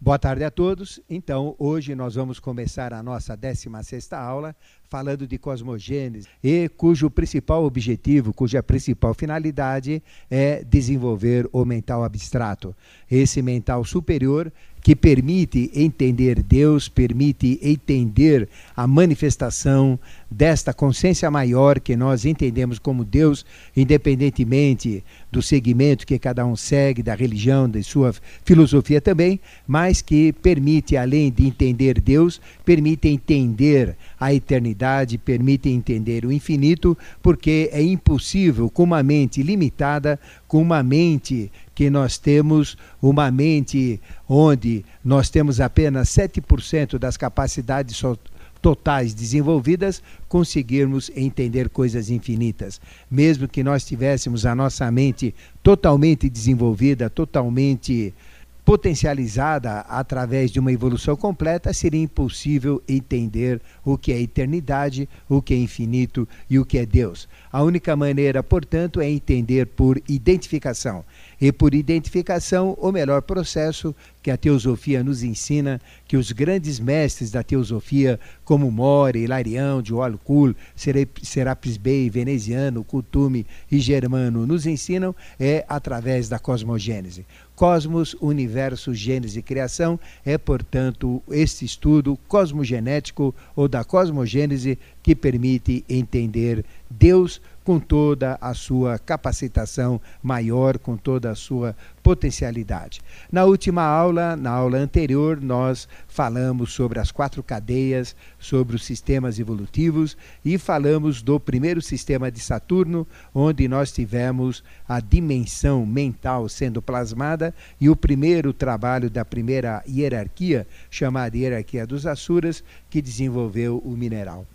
Boa tarde a todos. Então, hoje nós vamos começar a nossa 16ª aula falando de cosmogênese e cujo principal objetivo, cuja principal finalidade é desenvolver o mental abstrato, esse mental superior que permite entender Deus, permite entender a manifestação desta consciência maior que nós entendemos como Deus, independentemente do segmento que cada um segue, da religião, da sua filosofia também, mas que permite, além de entender Deus, permite entender a eternidade, permite entender o infinito, porque é impossível, com uma mente limitada, com uma mente que nós temos uma mente onde nós temos apenas 7% das capacidades totais desenvolvidas, conseguirmos entender coisas infinitas. Mesmo que nós tivéssemos a nossa mente totalmente desenvolvida, totalmente potencializada através de uma evolução completa, seria impossível entender o que é eternidade, o que é infinito e o que é Deus. A única maneira, portanto, é entender por identificação. E por identificação, o melhor processo que a teosofia nos ensina, que os grandes mestres da teosofia, como More, Hilarião, Joalcul, Serapis Bey, Veneziano, Kutume e Germano nos ensinam, é através da cosmogênese. Cosmos, universo, gênese e criação é, portanto, este estudo cosmogenético ou da cosmogênese que permite entender Deus com toda a sua capacitação maior, com toda a sua potencialidade. Na última aula, na aula anterior, nós falamos sobre as quatro cadeias, sobre os sistemas evolutivos e falamos do primeiro sistema de Saturno, onde nós tivemos a dimensão mental sendo plasmada e o primeiro trabalho da primeira hierarquia, chamada hierarquia dos Asuras, que desenvolveu o mineral.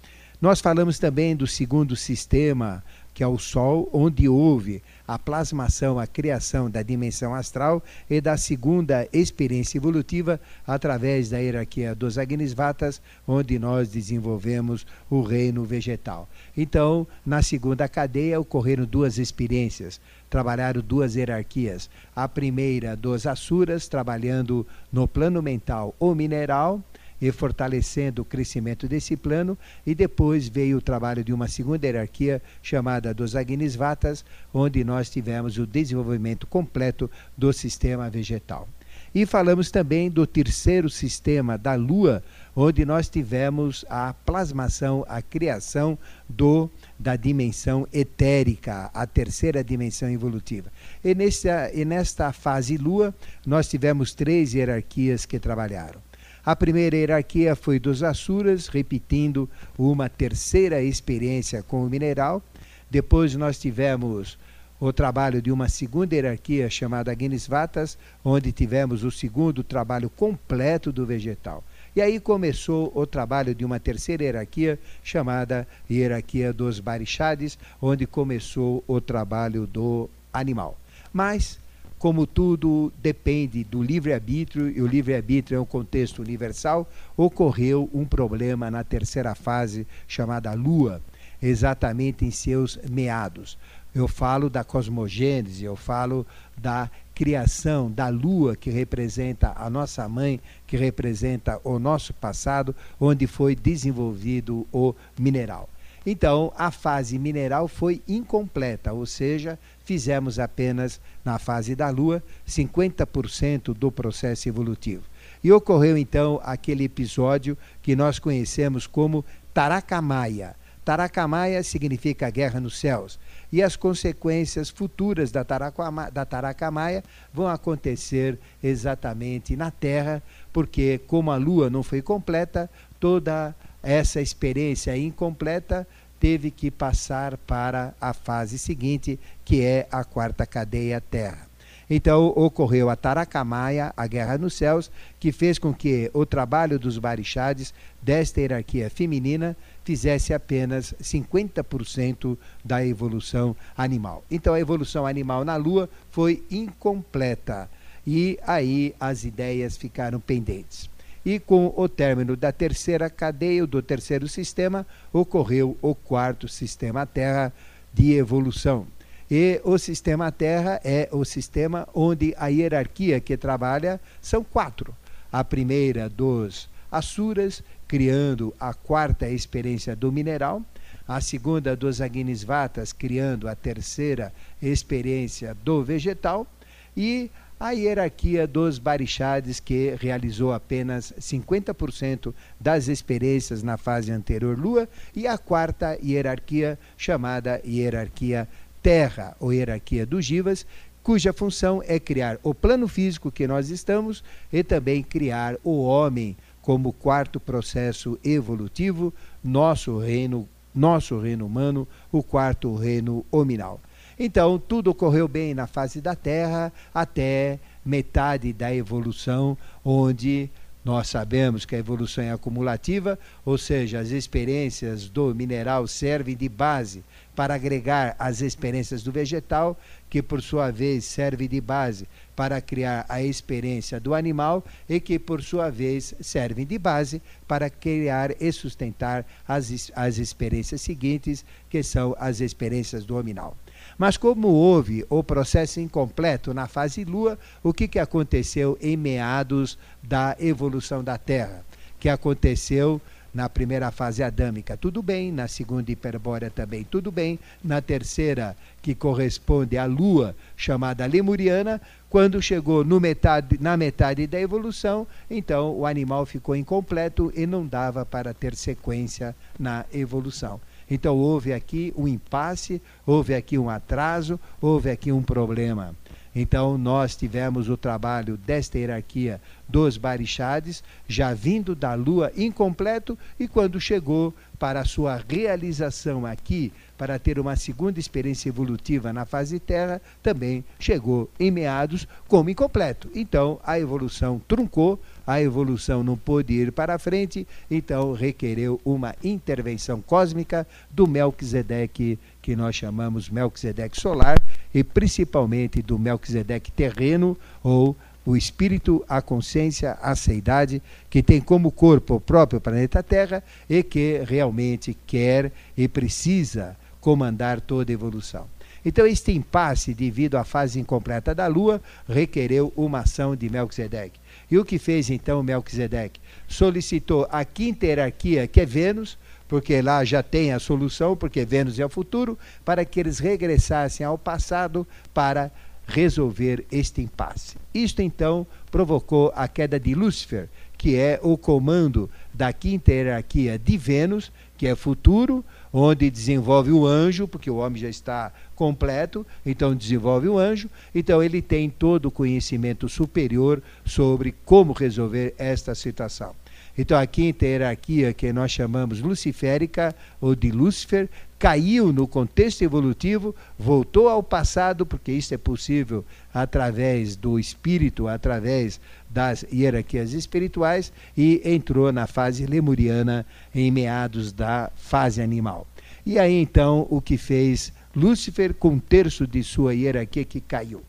Nós falamos também do segundo sistema que é o Sol, onde houve a plasmação, a criação da dimensão astral e da segunda experiência evolutiva através da hierarquia dos Agnisvatas, onde nós desenvolvemos o reino vegetal. Então, na segunda cadeia ocorreram duas experiências, trabalharam duas hierarquias. A primeira dos Asuras, trabalhando no plano mental ou mineral, e fortalecendo o crescimento desse plano, e depois veio o trabalho de uma segunda hierarquia chamada dos Agnisvatas, onde nós tivemos o desenvolvimento completo do sistema vegetal. E falamos também do terceiro sistema da Lua, onde nós tivemos a plasmação, a criação do da dimensão etérica, a terceira dimensão evolutiva. E, nessa, e nesta fase Lua, nós tivemos três hierarquias que trabalharam. A primeira hierarquia foi dos Asuras, repetindo uma terceira experiência com o mineral. Depois nós tivemos o trabalho de uma segunda hierarquia chamada Agnisvatas, onde tivemos o segundo trabalho completo do vegetal. E aí começou o trabalho de uma terceira hierarquia chamada hierarquia dos Barixades, onde começou o trabalho do animal. Mas como tudo depende do livre-arbítrio, e o livre-arbítrio é um contexto universal, ocorreu um problema na terceira fase, chamada Lua, exatamente em seus meados. Eu falo da cosmogênese, eu falo da criação da Lua, que representa a nossa mãe, que representa o nosso passado, onde foi desenvolvido o mineral. Então, a fase mineral foi incompleta, ou seja, fizemos apenas, na fase da Lua, 50% do processo evolutivo. E ocorreu então aquele episódio que nós conhecemos como Taracamaia. Taracamaia significa guerra nos céus. E as consequências futuras da, da Taracamaia vão acontecer exatamente na Terra, porque, como a Lua não foi completa, toda essa experiência incompleta teve que passar para a fase seguinte, que é a quarta cadeia Terra. Então ocorreu a Taracamaia, a guerra nos céus, que fez com que o trabalho dos barixades desta hierarquia feminina fizesse apenas 50% da evolução animal. Então a evolução animal na Lua foi incompleta e aí as ideias ficaram pendentes e com o término da terceira cadeia, do terceiro sistema, ocorreu o quarto sistema Terra de evolução. E o sistema Terra é o sistema onde a hierarquia que trabalha são quatro. a primeira dos Asuras, criando a quarta experiência do mineral, a segunda dos Agnisvatas, criando a terceira experiência do vegetal, e a hierarquia dos Barixades, que realizou apenas 50% das experiências na fase anterior Lua, e a quarta hierarquia, chamada hierarquia Terra, ou hierarquia dos Jivas, cuja função é criar o plano físico que nós estamos e também criar o homem como quarto processo evolutivo, nosso reino, nosso reino humano, o quarto reino hominal. Então, tudo ocorreu bem na fase da Terra até metade da evolução, onde nós sabemos que a evolução é acumulativa, ou seja, as experiências do mineral servem de base para agregar as experiências do vegetal, que por sua vez serve de base para criar a experiência do animal e que por sua vez servem de base para criar e sustentar as, as experiências seguintes, que são as experiências do hominal. Mas como houve o processo incompleto na fase Lua, o que, que aconteceu em meados da evolução da Terra? Que aconteceu na primeira fase adâmica, tudo bem, na segunda hiperbórea também, tudo bem, na terceira, que corresponde à Lua, chamada Lemuriana, quando chegou metade, na metade da evolução, então o animal ficou incompleto e não dava para ter sequência na evolução. Então houve aqui um impasse, houve aqui um atraso, houve aqui um problema. Então nós tivemos o trabalho desta hierarquia dos barixades, já vindo da lua incompleto, e quando chegou para a sua realização aqui, para ter uma segunda experiência evolutiva na fase terra, também chegou em meados como incompleto. Então a evolução truncou, a evolução não pôde ir para frente, então requereu uma intervenção cósmica do Melquisedeque, que nós chamamos Melquisedeque solar, e principalmente do Melquisedeque terreno ou o espírito, a consciência, a seidade, que tem como corpo o próprio planeta Terra e que realmente quer e precisa comandar toda a evolução. Então, este impasse, devido à fase incompleta da Lua, requereu uma ação de Melquisedeque. E o que fez então Melquisedeque? Solicitou a quinta hierarquia, que é Vênus, porque lá já tem a solução, porque Vênus é o futuro, para que eles regressassem ao passado para resolver este impasse. Isto então provocou a queda de Lúcifer, que é o comando da quinta hierarquia de Vênus, que é futuro, onde desenvolve o anjo, porque o homem já está completo, então desenvolve o anjo, então ele tem todo o conhecimento superior sobre como resolver esta situação. Então a quinta hierarquia, que nós chamamos luciférica ou de Lúcifer, caiu no contexto evolutivo, voltou ao passado, porque isso é possível através do espírito, através das hierarquias espirituais, e entrou na fase lemuriana em meados da fase animal. E aí então o que fez Lúcifer com um terço de sua hierarquia que caiu?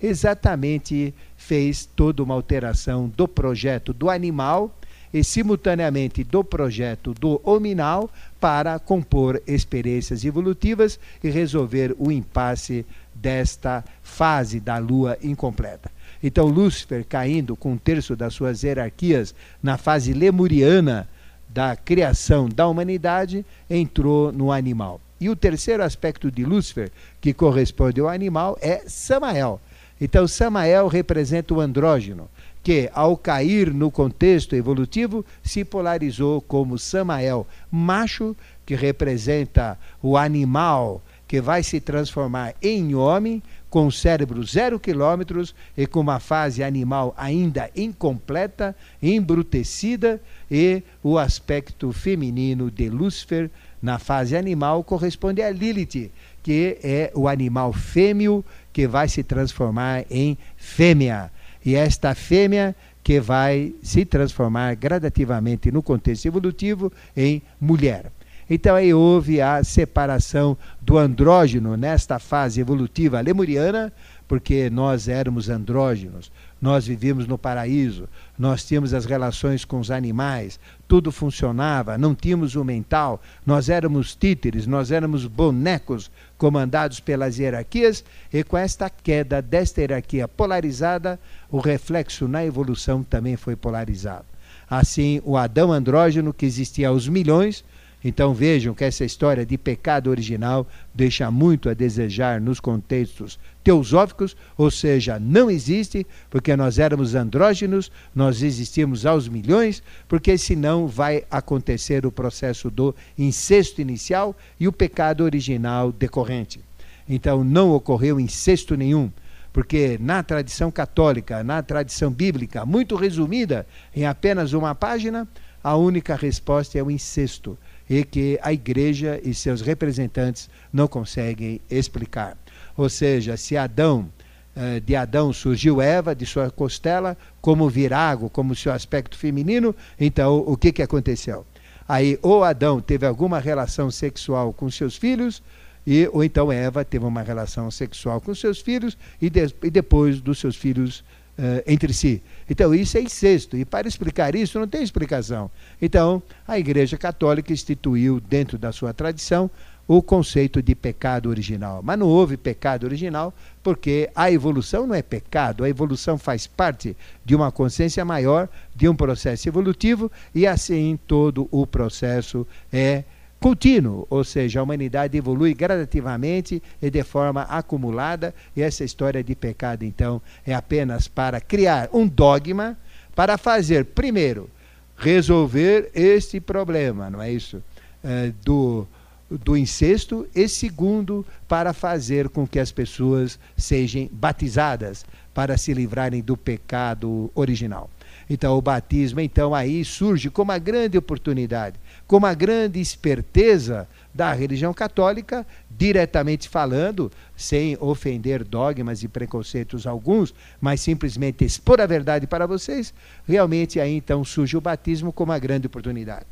Exatamente fez toda uma alteração do projeto do animal e simultaneamente do projeto do hominal para compor experiências evolutivas e resolver o impasse desta fase da lua incompleta. Então, Lúcifer, caindo com um terço das suas hierarquias na fase lemuriana da criação da humanidade, entrou no animal. E o terceiro aspecto de Lúcifer, que corresponde ao animal, é Samael. Então, Samael representa o andrógeno que, ao cair no contexto evolutivo, se polarizou como Samael, macho, que representa o animal que vai se transformar em homem, com cérebro zero quilômetros e com uma fase animal ainda incompleta, embrutecida, e o aspecto feminino de Lúcifer na fase animal corresponde a Lilith, que é o animal fêmeo que vai se transformar em fêmea e esta fêmea que vai se transformar gradativamente no contexto evolutivo em mulher. Então aí houve a separação do andrógeno nesta fase evolutiva lemuriana, porque nós éramos andrógenos nós vivíamos no paraíso, nós tínhamos as relações com os animais, tudo funcionava, não tínhamos o mental, nós éramos títeres, nós éramos bonecos comandados pelas hierarquias, e com esta queda desta hierarquia polarizada, o reflexo na evolução também foi polarizado. Assim, o Adão andrógeno, que existia aos milhões, então vejam que essa história de pecado original deixa muito a desejar nos contextos teosóficos, ou seja, não existe, porque nós éramos andrógenos, nós existimos aos milhões, porque senão vai acontecer o processo do incesto inicial e o pecado original decorrente. Então não ocorreu incesto nenhum porque na tradição católica, na tradição bíblica, muito resumida em apenas uma página, a única resposta é o incesto e que a igreja e seus representantes não conseguem explicar. Ou seja, se Adão, eh, de Adão surgiu Eva, de sua costela, como virago, como seu aspecto feminino, então o que, que aconteceu? Aí, ou Adão teve alguma relação sexual com seus filhos, e, ou então Eva teve uma relação sexual com seus filhos e, de, e depois dos seus filhos uh, entre si. Então, isso é incesto. E para explicar isso, não tem explicação. Então, a Igreja Católica instituiu, dentro da sua tradição, o conceito de pecado original. Mas não houve pecado original, porque a evolução não é pecado, a evolução faz parte de uma consciência maior, de um processo evolutivo, e assim todo o processo é contínuo, ou seja, a humanidade evolui gradativamente e de forma acumulada, e essa história de pecado, então, é apenas para criar um dogma para fazer, primeiro, resolver este problema, não é isso? É, do, do incesto, e segundo, para fazer com que as pessoas sejam batizadas, para se livrarem do pecado original. Então, o batismo, então, aí surge como uma grande oportunidade com uma grande esperteza da religião católica, diretamente falando, sem ofender dogmas e preconceitos alguns, mas simplesmente expor a verdade para vocês, realmente aí então surge o batismo como uma grande oportunidade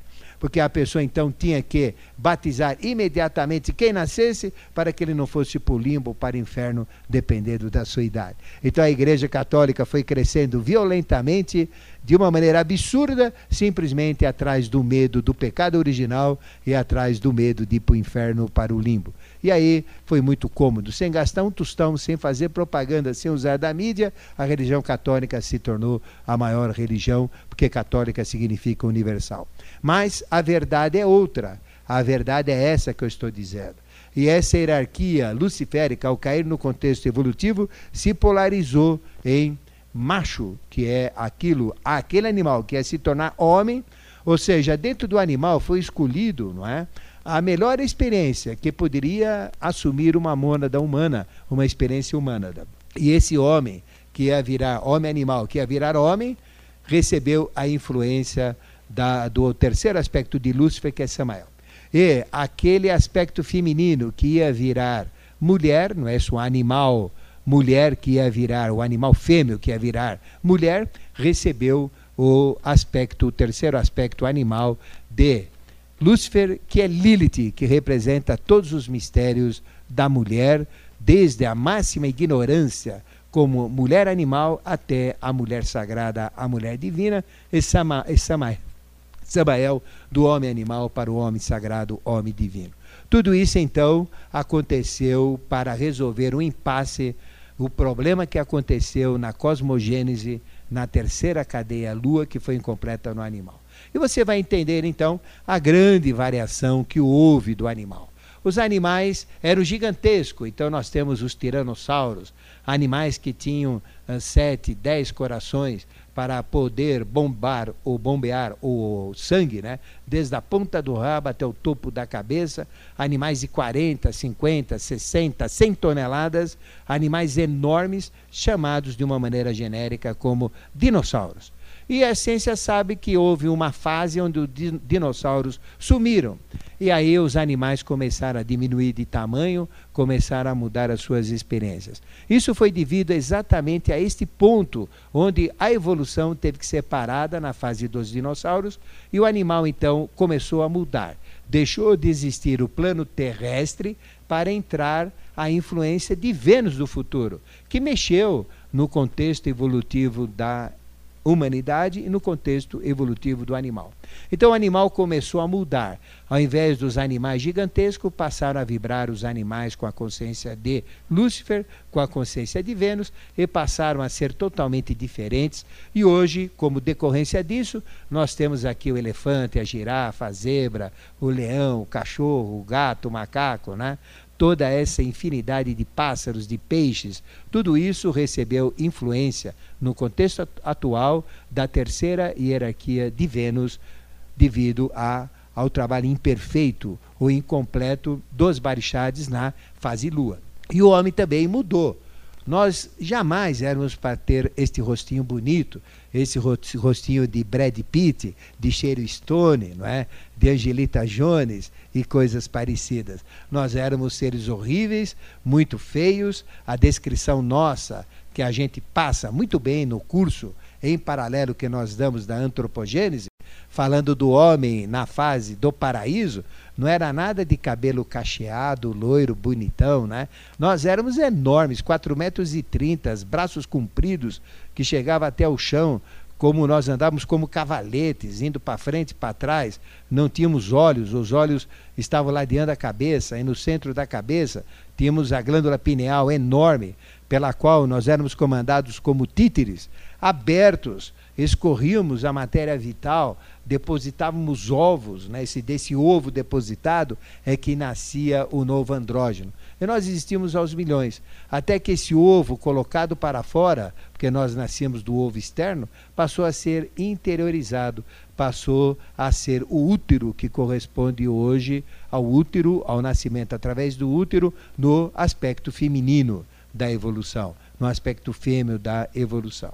porque a pessoa então tinha que batizar imediatamente quem nascesse para que ele não fosse para o limbo, para o inferno, dependendo da sua idade. Então a Igreja Católica foi crescendo violentamente, de uma maneira absurda, simplesmente atrás do medo do pecado original e atrás do medo de ir para o inferno, para o limbo. E aí foi muito cômodo, sem gastar um tostão, sem fazer propaganda, sem usar da mídia, a religião católica se tornou a maior religião, porque católica significa universal. Mas a verdade é outra. A verdade é essa que eu estou dizendo. E essa hierarquia luciférica, ao cair no contexto evolutivo, se polarizou em macho, que é aquilo, aquele animal que é se tornar homem, ou seja, dentro do animal foi escolhido, não é? A melhor experiência que poderia assumir uma mônada humana, uma experiência humana. E esse homem, que ia virar homem animal, que ia virar homem, recebeu a influência da, do terceiro aspecto de Lúcifer, que é Samael. E aquele aspecto feminino que ia virar mulher, não é só animal mulher que ia virar, o animal fêmeo que ia virar mulher, recebeu o aspecto, o terceiro aspecto animal de Lúcifer, que é Lilith, que representa todos os mistérios da mulher, desde a máxima ignorância como mulher animal até a mulher sagrada, a mulher divina, e, Sama, e do homem animal para o homem sagrado, homem divino. Tudo isso, então, aconteceu para resolver o impasse, o problema que aconteceu na cosmogênese, na terceira cadeia lua, que foi incompleta no animal. E você vai entender, então, a grande variação que houve do animal. Os animais eram gigantescos, então nós temos os tiranossauros, animais que tinham uh, sete, dez corações, para poder bombar ou bombear o sangue, né? desde a ponta do rabo até o topo da cabeça, animais de 40, 50, 60, 100 toneladas, animais enormes, chamados de uma maneira genérica como dinossauros. E a ciência sabe que houve uma fase onde os dinossauros sumiram. E aí os animais começaram a diminuir de tamanho, começaram a mudar as suas experiências. Isso foi devido exatamente a este ponto, onde a evolução teve que ser parada na fase dos dinossauros e o animal então começou a mudar. Deixou de existir o plano terrestre para entrar a influência de Vênus do futuro, que mexeu no contexto evolutivo da humanidade e no contexto evolutivo do animal. Então o animal começou a mudar. Ao invés dos animais gigantescos, passaram a vibrar os animais com a consciência de Lúcifer, com a consciência de Vênus, e passaram a ser totalmente diferentes. E hoje, como decorrência disso, nós temos aqui o elefante, a girafa, a zebra, o leão, o cachorro, o gato, o macaco, né? Toda essa infinidade de pássaros, de peixes, tudo isso recebeu influência no contexto atual da terceira hierarquia de Vênus, devido a, ao trabalho imperfeito ou incompleto dos barixades na fase lua. E o homem também mudou. Nós jamais éramos para ter este rostinho bonito, esse rostinho de Brad Pitt, de Cheiro Stone, não é? de Angelita Jones e coisas parecidas. Nós éramos seres horríveis, muito feios. A descrição nossa, que a gente passa muito bem no curso, em paralelo que nós damos da antropogênese, falando do homem na fase do paraíso, não era nada de cabelo cacheado, loiro, bonitão, né? Nós éramos enormes, 4 metros e 30, braços compridos, que chegava até o chão, como nós andávamos como cavaletes, indo para frente e para trás, não tínhamos olhos, os olhos estavam ladeando a cabeça, e no centro da cabeça tínhamos a glândula pineal enorme, pela qual nós éramos comandados como títeres, abertos, escorríamos a matéria vital, depositávamos ovos, né? Esse, desse ovo depositado é que nascia o novo andrógeno. E nós existimos aos milhões, até que esse ovo colocado para fora, porque nós nascemos do ovo externo, passou a ser interiorizado, passou a ser o útero que corresponde hoje ao útero, ao nascimento através do útero, no aspecto feminino da evolução, no aspecto fêmeo da evolução.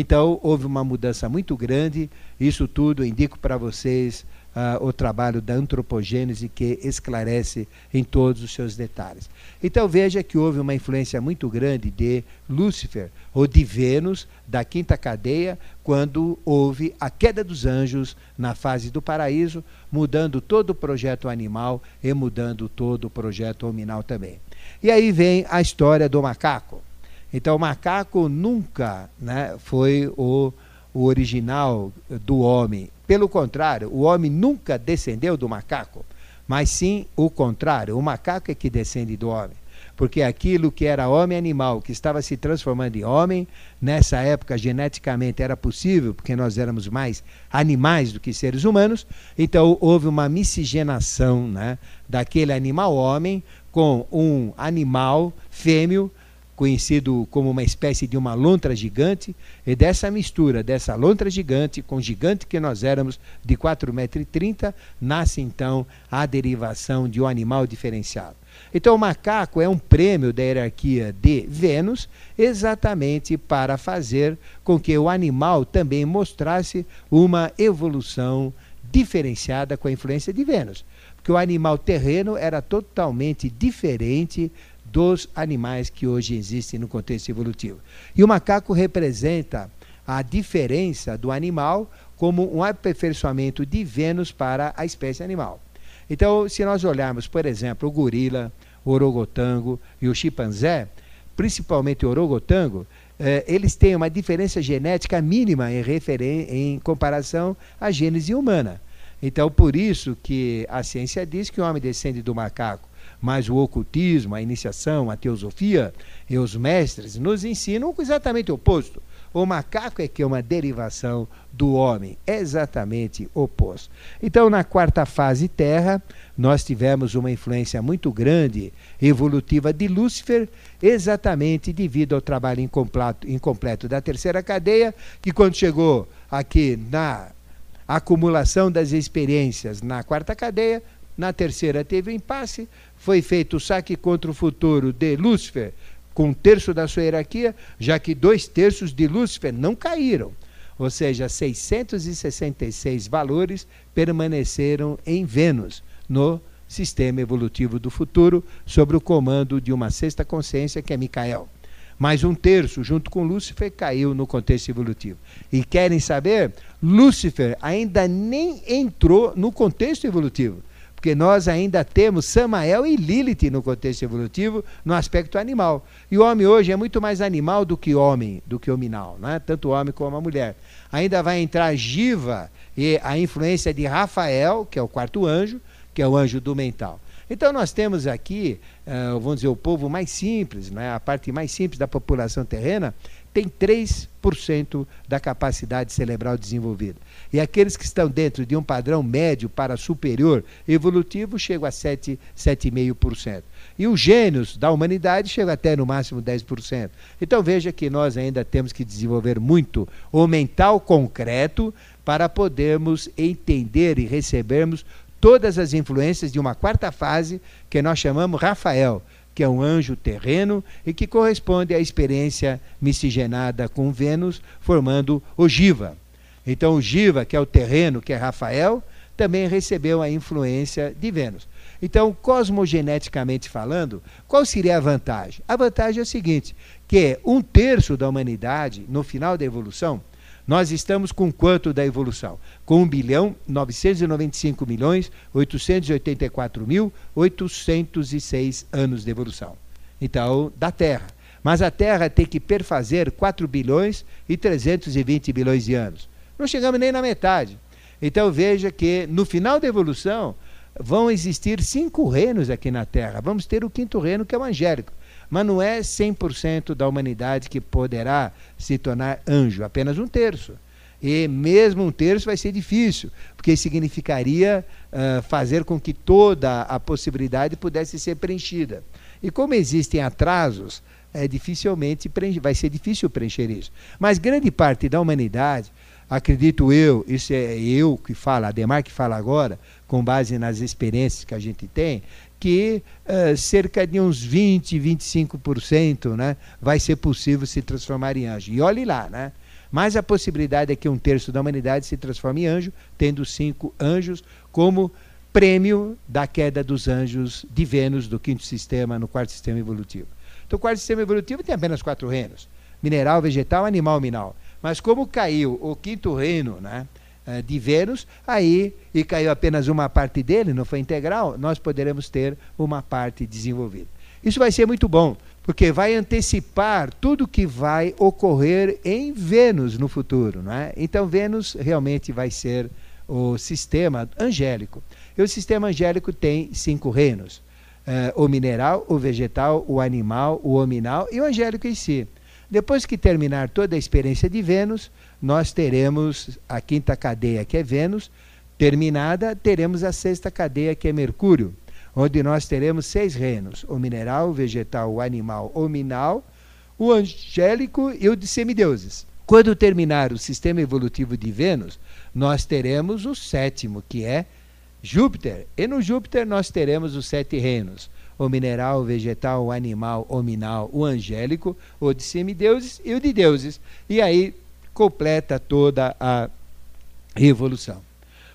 Então, houve uma mudança muito grande. Isso tudo indico para vocês uh, o trabalho da antropogênese que esclarece em todos os seus detalhes. Então, veja que houve uma influência muito grande de Lúcifer, ou de Vênus, da quinta cadeia, quando houve a queda dos anjos na fase do paraíso, mudando todo o projeto animal e mudando todo o projeto hominal também. E aí vem a história do macaco. Então, o macaco nunca né, foi o, o original do homem. Pelo contrário, o homem nunca descendeu do macaco, mas sim o contrário. O macaco é que descende do homem. Porque aquilo que era homem animal, que estava se transformando em homem, nessa época geneticamente era possível, porque nós éramos mais animais do que seres humanos, então houve uma miscigenação né, daquele animal homem com um animal fêmeo conhecido como uma espécie de uma lontra gigante, e dessa mistura dessa lontra gigante com gigante que nós éramos de 4,30 metros, nasce então a derivação de um animal diferenciado. Então o macaco é um prêmio da hierarquia de Vênus, exatamente para fazer com que o animal também mostrasse uma evolução diferenciada com a influência de Vênus. Porque o animal terreno era totalmente diferente dos animais que hoje existem no contexto evolutivo. E o macaco representa a diferença do animal como um aperfeiçoamento de Vênus para a espécie animal. Então, se nós olharmos, por exemplo, o gorila, o orogotango e o chimpanzé, principalmente o orogotango, eh, eles têm uma diferença genética mínima em, em comparação à gênese humana. Então, por isso que a ciência diz que o homem descende do macaco mas o ocultismo, a iniciação, a teosofia e os mestres nos ensinam exatamente o oposto. O macaco é que é uma derivação do homem, exatamente oposto. Então, na quarta fase Terra, nós tivemos uma influência muito grande evolutiva de Lúcifer, exatamente devido ao trabalho incompleto, incompleto da terceira cadeia, que quando chegou aqui na acumulação das experiências na quarta cadeia, na terceira teve o impasse, foi feito o saque contra o futuro de Lúcifer, com um terço da sua hierarquia, já que dois terços de Lúcifer não caíram. Ou seja, 666 valores permaneceram em Vênus, no sistema evolutivo do futuro, sob o comando de uma sexta consciência, que é Micael. Mais um terço, junto com Lúcifer, caiu no contexto evolutivo. E querem saber? Lúcifer ainda nem entrou no contexto evolutivo porque nós ainda temos Samael e Lilith no contexto evolutivo, no aspecto animal. E o homem hoje é muito mais animal do que homem, do que hominal, né? tanto o homem como a mulher. Ainda vai entrar Giva e a influência de Rafael, que é o quarto anjo, que é o anjo do mental. Então nós temos aqui, uh, vamos dizer, o povo mais simples, né? a parte mais simples da população terrena, tem 3% da capacidade cerebral desenvolvida. E aqueles que estão dentro de um padrão médio para superior evolutivo chegam a 7, 7,5%. E os gênios da humanidade chegam até no máximo 10%. Então veja que nós ainda temos que desenvolver muito o mental concreto para podermos entender e recebermos todas as influências de uma quarta fase que nós chamamos Rafael, que é um anjo terreno e que corresponde à experiência miscigenada com Vênus, formando ogiva. Então, o Giva, que é o terreno, que é Rafael, também recebeu a influência de Vênus. Então, cosmogeneticamente falando, qual seria a vantagem? A vantagem é a seguinte: que um terço da humanidade, no final da evolução, nós estamos com quanto da evolução? Com 1 bilhão 995 milhões 884 mil 806 anos de evolução. Então, da Terra. Mas a Terra tem que perfazer 4 bilhões e 320 bilhões de anos. Não chegamos nem na metade. Então veja que no final da evolução vão existir cinco reinos aqui na Terra. Vamos ter o quinto reino, que é o angélico. Mas não é 100% da humanidade que poderá se tornar anjo, apenas um terço. E mesmo um terço vai ser difícil, porque significaria uh, fazer com que toda a possibilidade pudesse ser preenchida. E como existem atrasos, é dificilmente vai ser difícil preencher isso. Mas grande parte da humanidade acredito eu, isso é eu que falo, Ademar que fala agora, com base nas experiências que a gente tem, que uh, cerca de uns 20, 25% né, vai ser possível se transformar em anjo. E olhe lá, né? Mas a possibilidade é que um terço da humanidade se transforme em anjo, tendo cinco anjos como prêmio da queda dos anjos de Vênus do quinto sistema no quarto sistema evolutivo. Então, o quarto sistema evolutivo tem apenas quatro reinos: mineral, vegetal, animal, minal. Mas como caiu o quinto reino né, de Vênus, aí, e caiu apenas uma parte dele, não foi integral, nós poderemos ter uma parte desenvolvida. Isso vai ser muito bom, porque vai antecipar tudo que vai ocorrer em Vênus no futuro. Não é? Então, Vênus realmente vai ser o sistema angélico. E o sistema angélico tem cinco reinos: uh, o mineral, o vegetal, o animal, o hominal e o angélico em si. Depois que terminar toda a experiência de Vênus, nós teremos a quinta cadeia, que é Vênus, terminada, teremos a sexta cadeia, que é Mercúrio, onde nós teremos seis reinos: o mineral, o vegetal, o animal, o minal, o angélico e o de semideuses. Quando terminar o sistema evolutivo de Vênus, nós teremos o sétimo, que é Júpiter. E no Júpiter nós teremos os sete reinos: o mineral, o vegetal, o animal, o minal, o angélico, o de semideuses e o de deuses. E aí completa toda a revolução.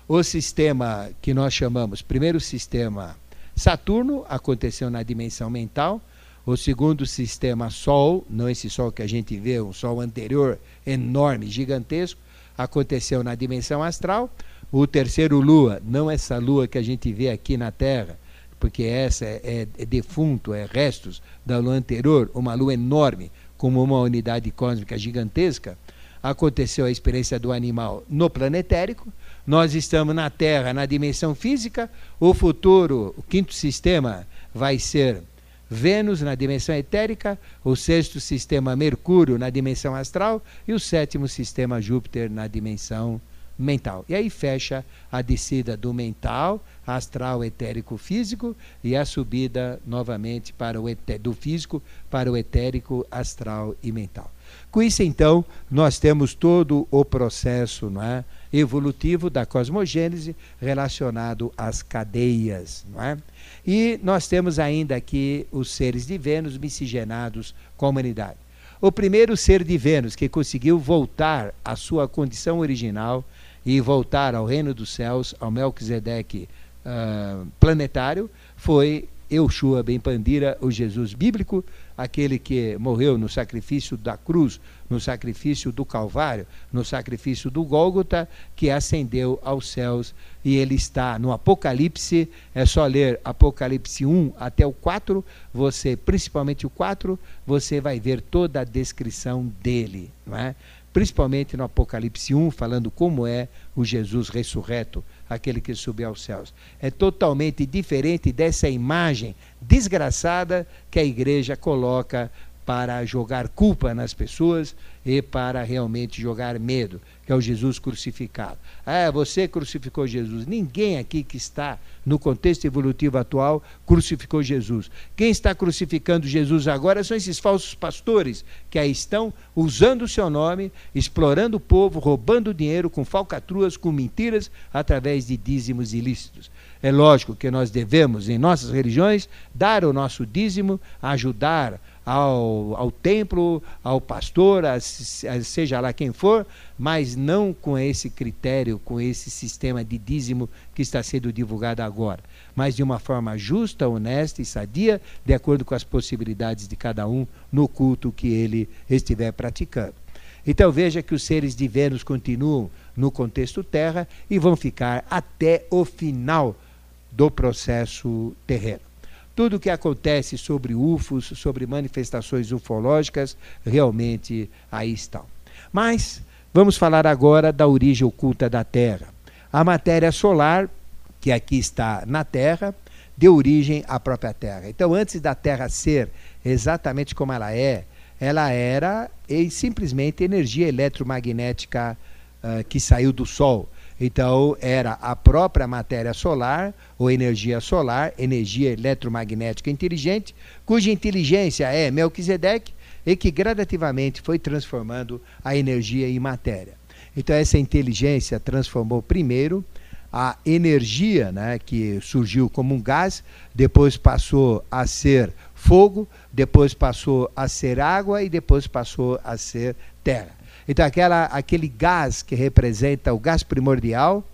O sistema que nós chamamos, primeiro sistema Saturno, aconteceu na dimensão mental. O segundo sistema Sol, não esse Sol que a gente vê, um Sol anterior, enorme, gigantesco, aconteceu na dimensão astral. O terceiro Lua, não essa Lua que a gente vê aqui na Terra, porque essa é, é, é defunto, é restos da lua anterior, uma lua enorme, como uma unidade cósmica gigantesca, aconteceu a experiência do animal no planetérico. Nós estamos na Terra, na dimensão física. O futuro, o quinto sistema, vai ser Vênus na dimensão etérica, o sexto sistema Mercúrio na dimensão astral e o sétimo sistema Júpiter na dimensão mental. E aí fecha a descida do mental, astral, etérico, físico e a subida novamente para o do físico para o etérico, astral e mental. Com isso, então, nós temos todo o processo não é, evolutivo da cosmogênese relacionado às cadeias. Não é? E nós temos ainda aqui os seres de Vênus miscigenados com a humanidade. O primeiro ser de Vênus que conseguiu voltar à sua condição original e voltar ao reino dos céus, ao Melquisedeque uh, planetário, foi Eushua Ben Pandira, o Jesus bíblico, aquele que morreu no sacrifício da cruz, no sacrifício do Calvário, no sacrifício do Gólgota, que ascendeu aos céus. E ele está no Apocalipse, é só ler Apocalipse 1 até o 4, você, principalmente o 4, você vai ver toda a descrição dele, não é? Principalmente no Apocalipse 1, falando como é o Jesus ressurreto, aquele que subiu aos céus. É totalmente diferente dessa imagem desgraçada que a igreja coloca para jogar culpa nas pessoas e para realmente jogar medo, que é o Jesus crucificado. Ah, você crucificou Jesus. Ninguém aqui que está no contexto evolutivo atual crucificou Jesus. Quem está crucificando Jesus agora são esses falsos pastores que aí estão usando o seu nome, explorando o povo, roubando dinheiro com falcatruas, com mentiras, através de dízimos ilícitos. É lógico que nós devemos, em nossas religiões, dar o nosso dízimo, ajudar ao, ao templo, ao pastor, a, a, seja lá quem for, mas não com esse critério, com esse sistema de dízimo que está sendo divulgado agora, mas de uma forma justa, honesta e sadia, de acordo com as possibilidades de cada um no culto que ele estiver praticando. Então veja que os seres de Vênus continuam no contexto Terra e vão ficar até o final do processo terreno. Tudo o que acontece sobre UFOs, sobre manifestações ufológicas, realmente aí estão. Mas vamos falar agora da origem oculta da Terra. A matéria solar, que aqui está na Terra, deu origem à própria Terra. Então, antes da Terra ser exatamente como ela é, ela era simplesmente energia eletromagnética uh, que saiu do Sol. Então, era a própria matéria solar, ou energia solar, energia eletromagnética inteligente, cuja inteligência é Melquisedeque e que gradativamente foi transformando a energia em matéria. Então, essa inteligência transformou primeiro a energia, né, que surgiu como um gás, depois passou a ser fogo, depois passou a ser água e depois passou a ser terra. Então, aquela, aquele gás que representa o gás primordial,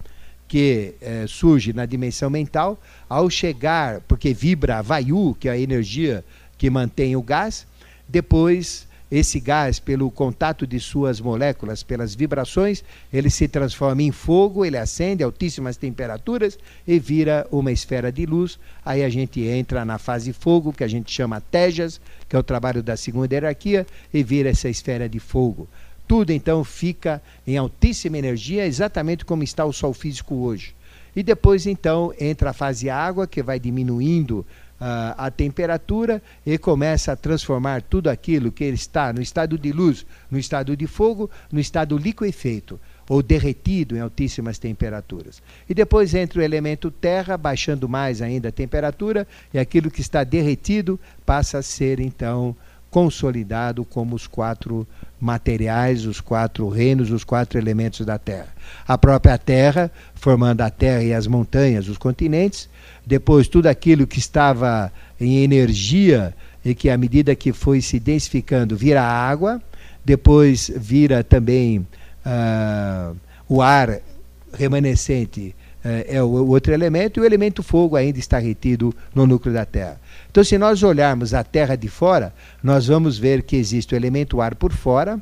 que eh, surge na dimensão mental, ao chegar, porque vibra a vayu, que é a energia que mantém o gás, depois esse gás, pelo contato de suas moléculas, pelas vibrações, ele se transforma em fogo, ele acende a altíssimas temperaturas e vira uma esfera de luz. Aí a gente entra na fase fogo, que a gente chama Tejas, que é o trabalho da segunda hierarquia, e vira essa esfera de fogo. Tudo então fica em altíssima energia, exatamente como está o Sol físico hoje. E depois então entra a fase água, que vai diminuindo uh, a temperatura e começa a transformar tudo aquilo que está no estado de luz, no estado de fogo, no estado liquefeito ou derretido em altíssimas temperaturas. E depois entra o elemento terra, baixando mais ainda a temperatura, e aquilo que está derretido passa a ser então consolidado como os quatro materiais, os quatro reinos, os quatro elementos da Terra. A própria Terra, formando a Terra e as montanhas, os continentes, depois tudo aquilo que estava em energia e que à medida que foi se densificando vira água, depois vira também uh, o ar remanescente é, é o outro elemento, e o elemento fogo ainda está retido no núcleo da Terra. Então, se nós olharmos a Terra de fora, nós vamos ver que existe o elemento ar por fora,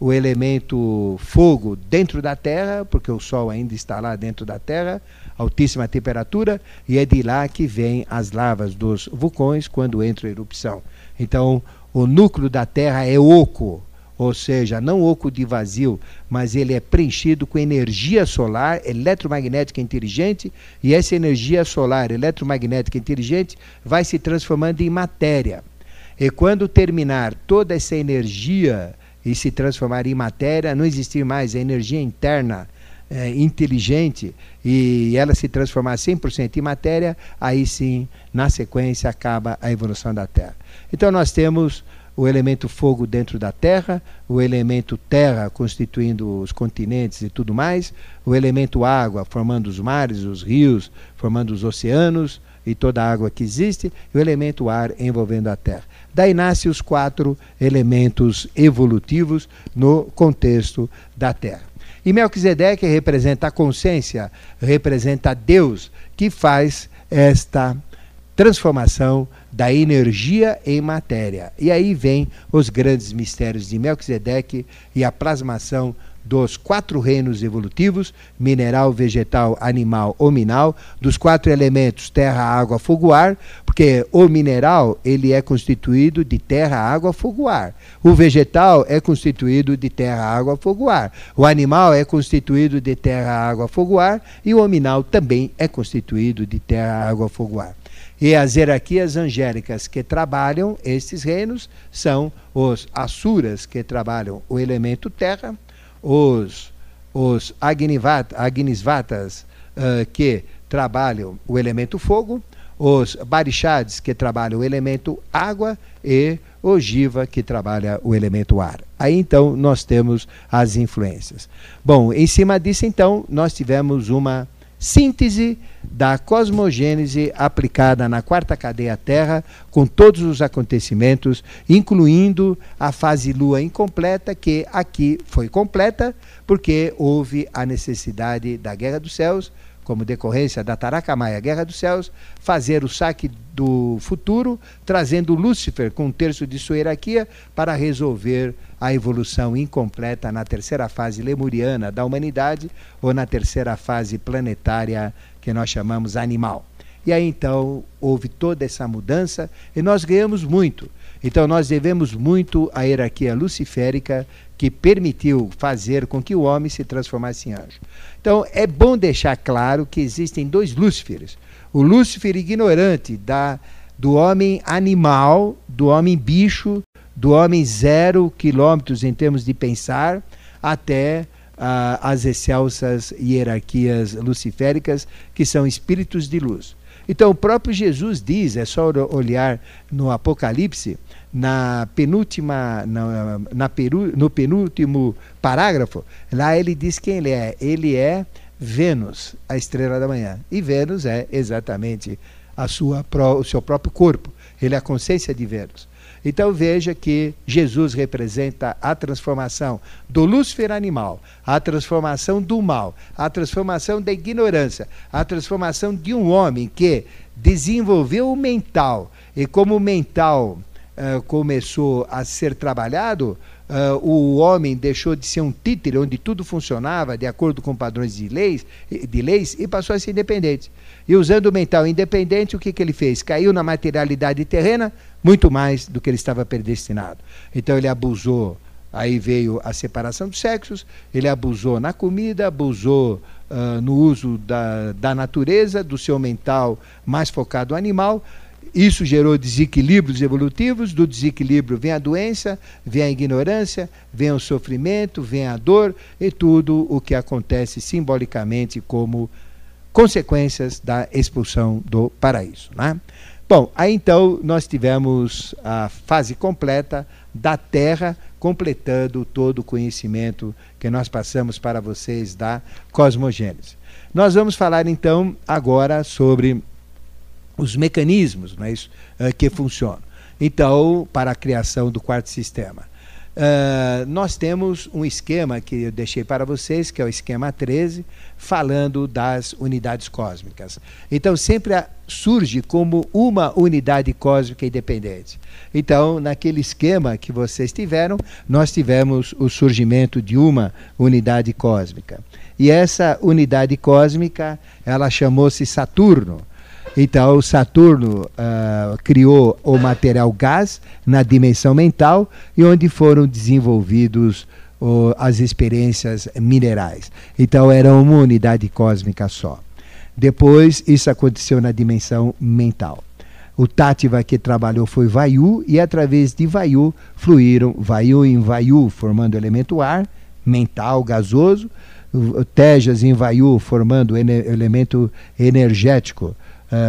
o elemento fogo dentro da Terra, porque o Sol ainda está lá dentro da Terra, altíssima temperatura, e é de lá que vêm as lavas dos vulcões quando entram em erupção. Então, o núcleo da Terra é oco, ou seja, não oco de vazio, mas ele é preenchido com energia solar eletromagnética inteligente, e essa energia solar eletromagnética inteligente vai se transformando em matéria. E quando terminar toda essa energia e se transformar em matéria, não existir mais a energia interna é, inteligente e ela se transformar 100% em matéria, aí sim, na sequência, acaba a evolução da Terra. Então nós temos o elemento fogo dentro da terra, o elemento terra constituindo os continentes e tudo mais, o elemento água formando os mares, os rios, formando os oceanos e toda a água que existe, e o elemento ar envolvendo a terra. Daí nascem os quatro elementos evolutivos no contexto da terra. E Melquisedeque representa a consciência, representa Deus que faz esta transformação da energia em matéria. E aí vem os grandes mistérios de Melquisedeque e a plasmação dos quatro reinos evolutivos, mineral, vegetal, animal, hominal, dos quatro elementos terra, água, fogo, ar, porque o mineral ele é constituído de terra, água, fogo, ar. O vegetal é constituído de terra, água, fogo, ar. O animal é constituído de terra, água, fogo, ar e o hominal também é constituído de terra, água, fogo, ar. E as hierarquias angélicas que trabalham estes reinos são os asuras que trabalham o elemento terra, os, os agnisvatas uh, que trabalham o elemento fogo, os barixades que trabalham o elemento água e o jiva que trabalha o elemento ar. Aí então nós temos as influências. Bom, em cima disso então nós tivemos uma síntese da cosmogênese aplicada na quarta cadeia Terra, com todos os acontecimentos, incluindo a fase Lua incompleta, que aqui foi completa, porque houve a necessidade da Guerra dos Céus, como decorrência da Taracamaia Guerra dos Céus, fazer o saque do futuro, trazendo Lúcifer com um terço de sua hierarquia para resolver a evolução incompleta na terceira fase lemuriana da humanidade ou na terceira fase planetária que nós chamamos animal. E aí então houve toda essa mudança e nós ganhamos muito. Então nós devemos muito à hierarquia luciférica que permitiu fazer com que o homem se transformasse em anjo. Então é bom deixar claro que existem dois Lúciferes. O Lúcifer ignorante da, do homem animal, do homem bicho, do homem zero quilômetros em termos de pensar, até ah, as excelsas hierarquias luciféricas, que são espíritos de luz. Então, o próprio Jesus diz, é só olhar no Apocalipse, na penúltima, na, na peru, no penúltimo parágrafo, lá ele diz quem ele é. Ele é Vênus, a estrela da manhã. E Vênus é exatamente a sua, o seu próprio corpo. Ele é a consciência de Vênus. Então veja que Jesus representa a transformação do Lúcifer animal, a transformação do mal, a transformação da ignorância, a transformação de um homem que desenvolveu o mental e como mental uh, começou a ser trabalhado, uh, o homem deixou de ser um títere onde tudo funcionava de acordo com padrões de leis, de leis e passou a ser independente. E usando o mental independente, o que, que ele fez? Caiu na materialidade terrena muito mais do que ele estava predestinado. Então ele abusou, aí veio a separação dos sexos, ele abusou na comida, abusou uh, no uso da, da natureza, do seu mental mais focado no animal. Isso gerou desequilíbrios evolutivos, do desequilíbrio vem a doença, vem a ignorância, vem o sofrimento, vem a dor e tudo o que acontece simbolicamente como consequências da expulsão do paraíso. Né? Bom, aí então nós tivemos a fase completa da Terra, completando todo o conhecimento que nós passamos para vocês da cosmogênese. Nós vamos falar então agora sobre os mecanismos não é isso, uh, que funcionam. Então, para a criação do quarto sistema. Uh, nós temos um esquema que eu deixei para vocês, que é o esquema 13, falando das unidades cósmicas. Então, sempre surge como uma unidade cósmica independente. Então, naquele esquema que vocês tiveram, nós tivemos o surgimento de uma unidade cósmica. E essa unidade cósmica, ela chamou-se Saturno. Então, Saturno uh, criou o material gás na dimensão mental e onde foram desenvolvidos uh, as experiências minerais. Então, era uma unidade cósmica só. Depois, isso aconteceu na dimensão mental. O Tátiva que trabalhou foi Vayu e através de Vayu fluíram Vayu em Vayu, formando elemento ar, mental, gasoso, Tejas em Vayu, formando o elemento energético,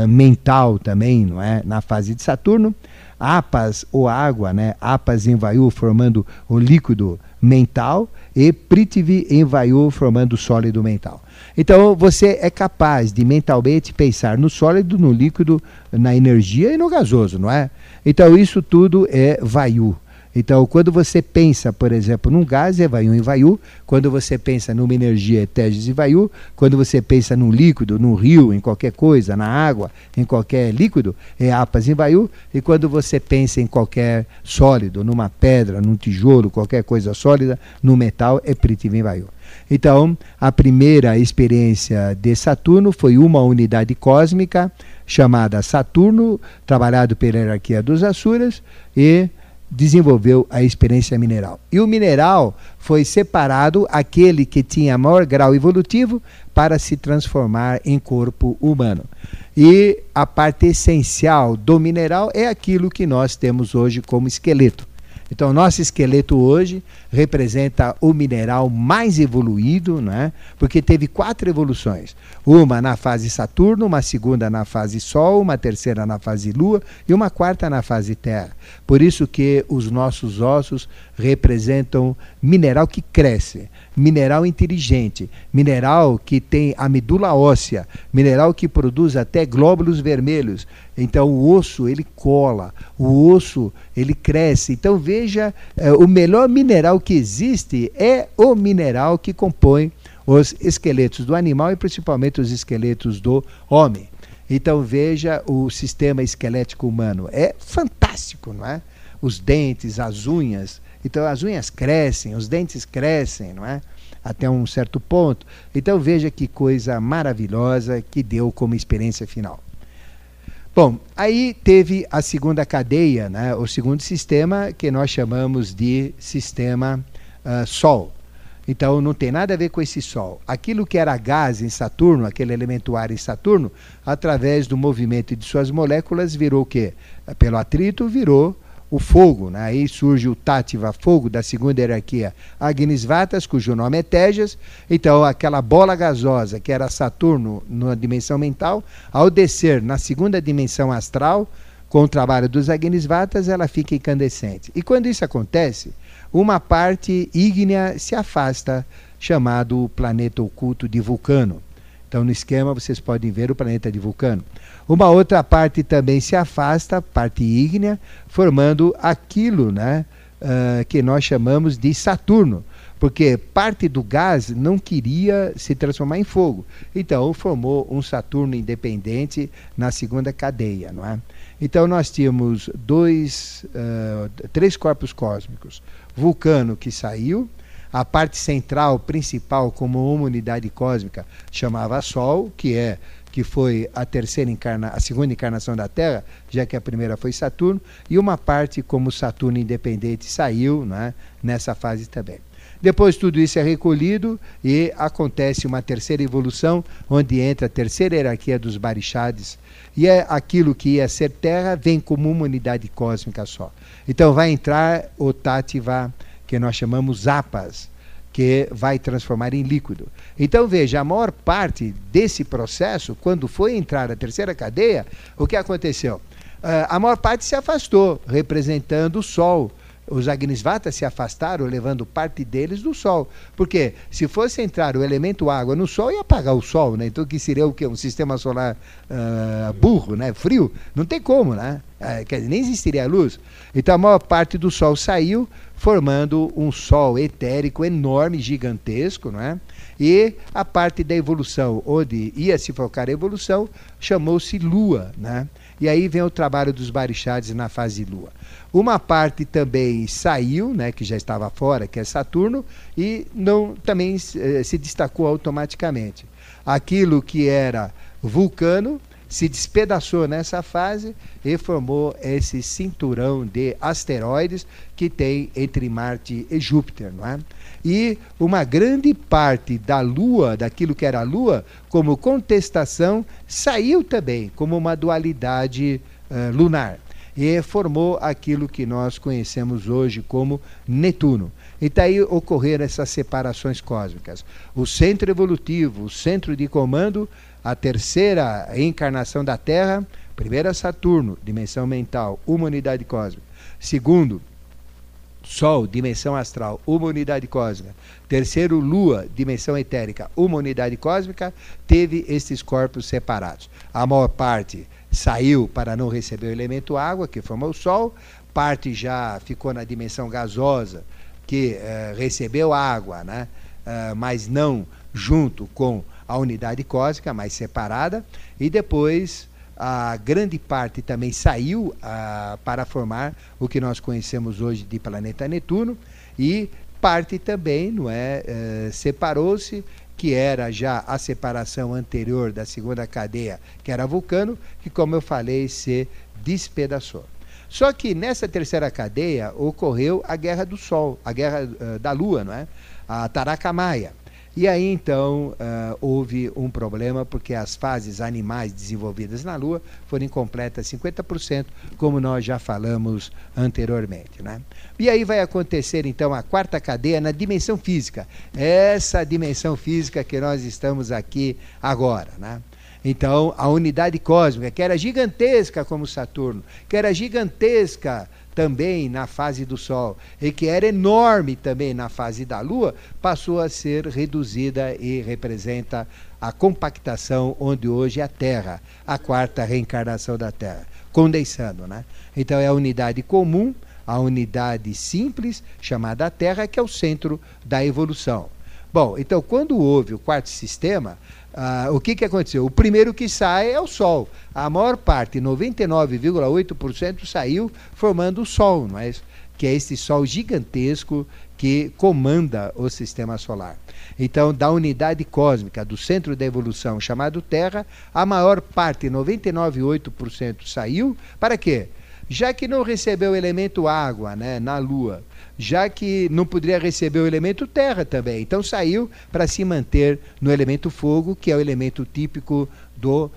mental também, não é? Na fase de Saturno. Apas ou água, né? Apas em formando o líquido mental e Prithvi em formando o sólido mental. Então você é capaz de mentalmente pensar no sólido, no líquido, na energia e no gasoso, não é? Então isso tudo é Vayu. Então, quando você pensa, por exemplo, num gás, é Vaiu em Vaiu. Quando você pensa numa energia, é Teges e Vaiu. Quando você pensa num líquido, num rio, em qualquer coisa, na água, em qualquer líquido, é Apas em Vaiu. E quando você pensa em qualquer sólido, numa pedra, num tijolo, qualquer coisa sólida, no metal, é Pritiva em Vaiu. Então, a primeira experiência de Saturno foi uma unidade cósmica chamada Saturno, trabalhado pela hierarquia dos Asuras, e desenvolveu a experiência mineral. E o mineral foi separado aquele que tinha maior grau evolutivo para se transformar em corpo humano. E a parte essencial do mineral é aquilo que nós temos hoje como esqueleto. Então, nosso esqueleto hoje representa o mineral mais evoluído, né? porque teve quatro evoluções: uma na fase Saturno, uma segunda na fase Sol, uma terceira na fase Lua e uma quarta na fase Terra. Por isso que os nossos ossos representam mineral que cresce, mineral inteligente, mineral que tem a medula óssea, mineral que produz até glóbulos vermelhos. Então o osso ele cola, o osso ele cresce. Então veja, é, o melhor mineral que existe é o mineral que compõe os esqueletos do animal e principalmente os esqueletos do homem. Então veja o sistema esquelético humano. É fantástico, não é? Os dentes, as unhas. Então as unhas crescem, os dentes crescem, não é? Até um certo ponto. Então veja que coisa maravilhosa que deu como experiência final. Bom, aí teve a segunda cadeia, né, o segundo sistema, que nós chamamos de sistema uh, Sol. Então não tem nada a ver com esse Sol. Aquilo que era gás em Saturno, aquele elemento ar em Saturno, através do movimento de suas moléculas, virou o quê? Pelo atrito, virou o fogo. Né? Aí surge o Tátiva, fogo da segunda hierarquia Agnisvatas, cujo nome é Tejas. Então, aquela bola gasosa que era Saturno na dimensão mental, ao descer na segunda dimensão astral, com o trabalho dos Agnisvatas, ela fica incandescente. E quando isso acontece, uma parte ígnea se afasta, chamado planeta oculto de Vulcano. Então, no esquema, vocês podem ver o planeta de Vulcano. Uma outra parte também se afasta, parte ígnea, formando aquilo né, uh, que nós chamamos de Saturno, porque parte do gás não queria se transformar em fogo. Então, formou um Saturno independente na segunda cadeia. Não é? Então, nós tínhamos dois, uh, três corpos cósmicos. Vulcano, que saiu, a parte central, principal, como uma unidade cósmica, chamava Sol, que é que foi a terceira encarna, a segunda encarnação da Terra, já que a primeira foi Saturno, e uma parte como Saturno independente saiu né, nessa fase também. Depois tudo isso é recolhido e acontece uma terceira evolução, onde entra a terceira hierarquia dos Barixades, e é aquilo que ia ser Terra vem como uma unidade cósmica só. Então vai entrar o Tativa que nós chamamos apas, que vai transformar em líquido. Então veja, a maior parte desse processo, quando foi entrar a terceira cadeia, o que aconteceu? Uh, a maior parte se afastou, representando o Sol, os Agnisvatas se afastaram, levando parte deles do Sol. Porque se fosse entrar o elemento água no Sol, ia apagar o Sol, né? Então que seria o quê? Um sistema solar uh, burro, né? Frio? Não tem como, né? Uh, quer dizer, nem existiria luz. Então a maior parte do Sol saiu, formando um Sol etérico enorme, gigantesco, não é? E a parte da evolução, onde ia se focar a evolução, chamou-se Lua, né? E aí vem o trabalho dos Barixades na fase Lua. Uma parte também saiu, né, que já estava fora, que é Saturno, e não também eh, se destacou automaticamente. Aquilo que era Vulcano se despedaçou nessa fase e formou esse cinturão de asteroides que tem entre Marte e Júpiter, não é? E uma grande parte da Lua, daquilo que era a Lua, como contestação, saiu também como uma dualidade uh, lunar e formou aquilo que nós conhecemos hoje como Netuno. E daí ocorreram essas separações cósmicas. O centro evolutivo, o centro de comando, a terceira encarnação da Terra, primeira Saturno, dimensão mental, uma unidade cósmica. Segundo, Sol, dimensão astral, uma unidade cósmica. Terceiro, Lua, dimensão etérica, uma unidade cósmica, teve esses corpos separados. A maior parte saiu para não receber o elemento água, que forma o Sol, parte já ficou na dimensão gasosa, que uh, recebeu água, né? Uh, mas não junto com a unidade cósmica, mas separada, e depois a grande parte também saiu uh, para formar o que nós conhecemos hoje de planeta Netuno, e parte também não é, uh, separou-se, que era já a separação anterior da segunda cadeia, que era Vulcano, que, como eu falei, se despedaçou. Só que nessa terceira cadeia ocorreu a guerra do Sol, a guerra uh, da Lua, não é? a Taracamaia. E aí então uh, houve um problema porque as fases animais desenvolvidas na Lua foram incompletas 50%, como nós já falamos anteriormente. Né? E aí vai acontecer então a quarta cadeia na dimensão física, essa dimensão física que nós estamos aqui agora. Né? Então, a unidade cósmica, que era gigantesca como Saturno, que era gigantesca também na fase do Sol e que era enorme também na fase da Lua, passou a ser reduzida e representa a compactação onde hoje é a Terra, a quarta reencarnação da Terra, condensando, né? Então é a unidade comum, a unidade simples chamada Terra, que é o centro da evolução. Bom, então quando houve o quarto sistema, ah, o que, que aconteceu? O primeiro que sai é o Sol. A maior parte, 99,8%, saiu formando o Sol, não é que é esse Sol gigantesco que comanda o sistema solar. Então, da unidade cósmica, do centro da evolução chamado Terra, a maior parte, 99,8%, saiu. Para quê? Já que não recebeu o elemento água né, na Lua, já que não poderia receber o elemento terra também. Então saiu para se manter no elemento fogo, que é o elemento típico do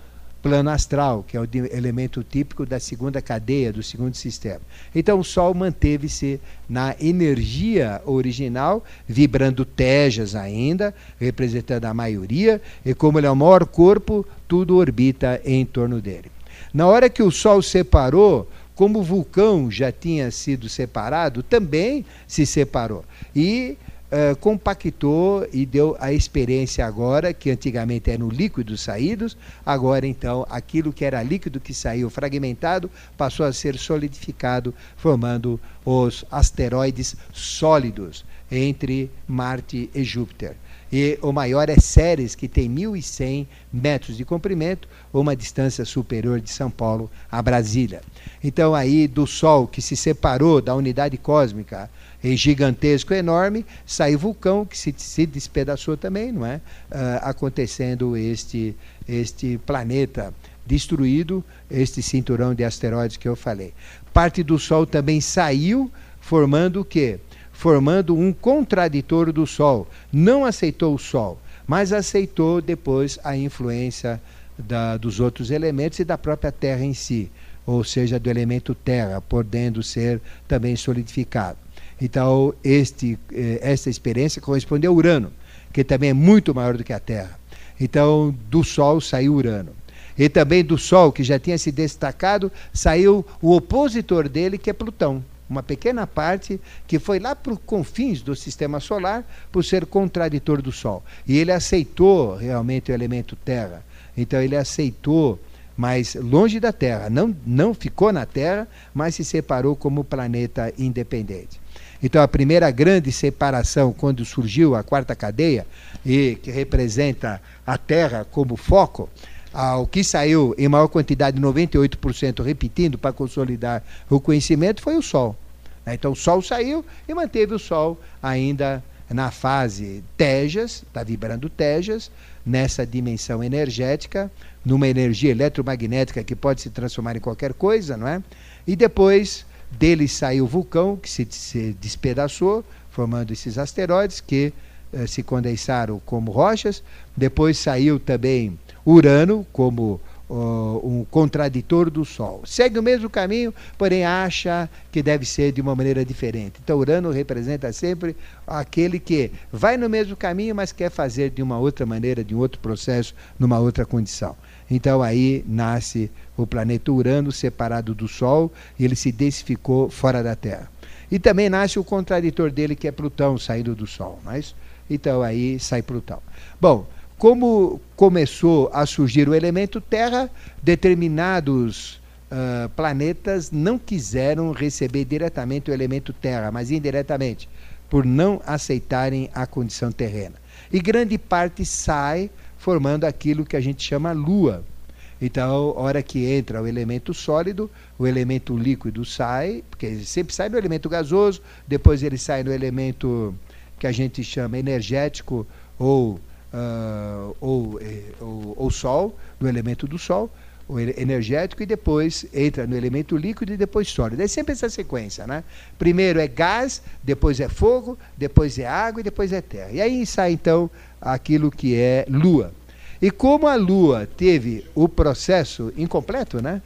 plano astral, que é o elemento típico da segunda cadeia, do segundo sistema. Então o Sol manteve-se na energia original, vibrando tejas ainda, representando a maioria, e como ele é o maior corpo, tudo orbita em torno dele. Na hora que o Sol separou, como o vulcão já tinha sido separado, também se separou. E uh, compactou e deu a experiência agora, que antigamente eram líquidos saídos, agora então aquilo que era líquido que saiu fragmentado passou a ser solidificado, formando os asteroides sólidos entre Marte e Júpiter e o maior é Ceres, que tem 1.100 metros de comprimento, uma distância superior de São Paulo a Brasília. Então, aí do Sol, que se separou da unidade cósmica e gigantesco, enorme, saiu vulcão, que se, se despedaçou também, não é? Uh, acontecendo este, este planeta destruído, este cinturão de asteroides que eu falei. Parte do Sol também saiu, formando o quê? formando um contraditor do Sol. Não aceitou o Sol, mas aceitou depois a influência da, dos outros elementos e da própria Terra em si, ou seja, do elemento Terra, podendo ser também solidificado. Então, este, eh, esta experiência corresponde a Urano, que também é muito maior do que a Terra. Então, do Sol saiu Urano. E também do Sol, que já tinha se destacado, saiu o opositor dele, que é Plutão uma pequena parte que foi lá para os confins do sistema solar por ser contraditor do Sol. E ele aceitou realmente o elemento Terra. Então ele aceitou, mas longe da Terra. Não, não ficou na Terra, mas se separou como planeta independente. Então a primeira grande separação, quando surgiu a quarta cadeia, e que representa a Terra como foco, o que saiu em maior quantidade, 98%, repetindo para consolidar o conhecimento, foi o Sol. Né? Então o Sol saiu e manteve o Sol ainda na fase Tejas, está vibrando Tejas, nessa dimensão energética, numa energia eletromagnética que pode se transformar em qualquer coisa, não é? E depois dele saiu o vulcão, que se, se despedaçou, formando esses asteroides que eh, se condensaram como rochas. Depois saiu também Urano, como uh, um contraditor do Sol. Segue o mesmo caminho, porém acha que deve ser de uma maneira diferente. Então, Urano representa sempre aquele que vai no mesmo caminho, mas quer fazer de uma outra maneira, de um outro processo, numa outra condição. Então, aí nasce o planeta Urano separado do Sol e ele se densificou fora da Terra. E também nasce o contraditor dele, que é Plutão, saindo do Sol. Mas, então, aí sai Plutão. Bom, como começou a surgir o elemento terra, determinados uh, planetas não quiseram receber diretamente o elemento Terra, mas indiretamente, por não aceitarem a condição terrena. E grande parte sai formando aquilo que a gente chama Lua. Então, hora que entra o elemento sólido, o elemento líquido sai, porque sempre sai no elemento gasoso, depois ele sai no elemento que a gente chama energético ou, uh, ou, eh, ou, ou Sol, no elemento do Sol, o energético e depois entra no elemento líquido e depois sólido. É sempre essa sequência, né? Primeiro é gás, depois é fogo, depois é água e depois é terra. E aí sai então aquilo que é lua. E como a lua teve o processo incompleto, né?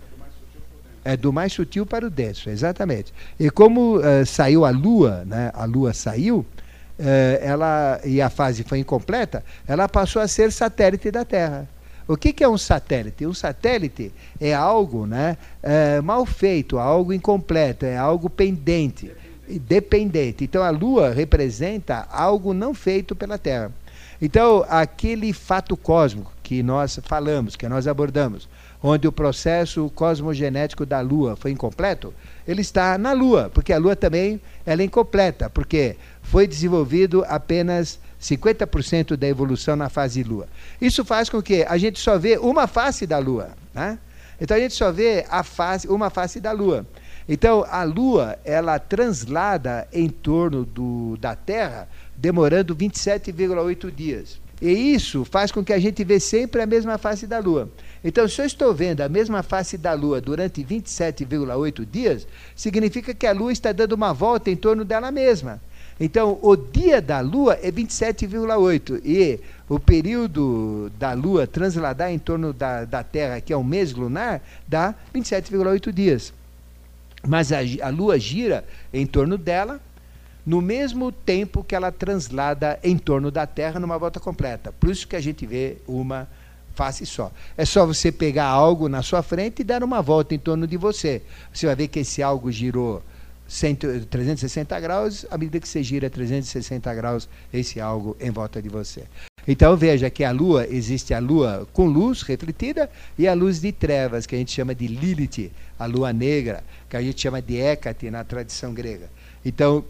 É do mais sutil para o denso, exatamente. E como uh, saiu a lua, né? A lua saiu, ela e a fase foi incompleta, ela passou a ser satélite da Terra. O que, que, é um satélite? Um satélite é algo né, é, mal feito, algo incompleto, é algo pendente, dependente. Então a Lua representa algo não feito pela Terra. Então, aquele fato cósmico que nós falamos, que nós abordamos, onde o processo cosmogenético da Lua foi incompleto, ele está na Lua, porque a Lua também ela é incompleta, porque foi desenvolvido apenas 50% da evolução na fase Lua. Isso faz com que a gente só vê uma face da Lua. Né? Então a gente só vê a face, uma face da Lua. Então a Lua ela translada em torno do, da Terra demorando 27,8 dias. E isso faz com que a gente vê sempre a mesma face da Lua. Então, se eu estou vendo a mesma face da Lua durante 27,8 dias, significa que a Lua está dando uma volta em torno dela mesma. Então, o dia da Lua é 27,8 e o período da Lua transladar em torno da, da Terra, que é um mês lunar, dá 27,8 dias. Mas a, a Lua gira em torno dela no mesmo tempo que ela translada em torno da Terra numa volta completa. Por isso que a gente vê uma face só. É só você pegar algo na sua frente e dar uma volta em torno de você. Você vai ver que esse algo girou 360 graus, à medida que você gira 360 graus, esse algo em volta de você. Então veja que a Lua, existe a Lua com luz refletida e a luz de trevas, que a gente chama de Lilith, a Lua negra, que a gente chama de Hécate na tradição grega. Então,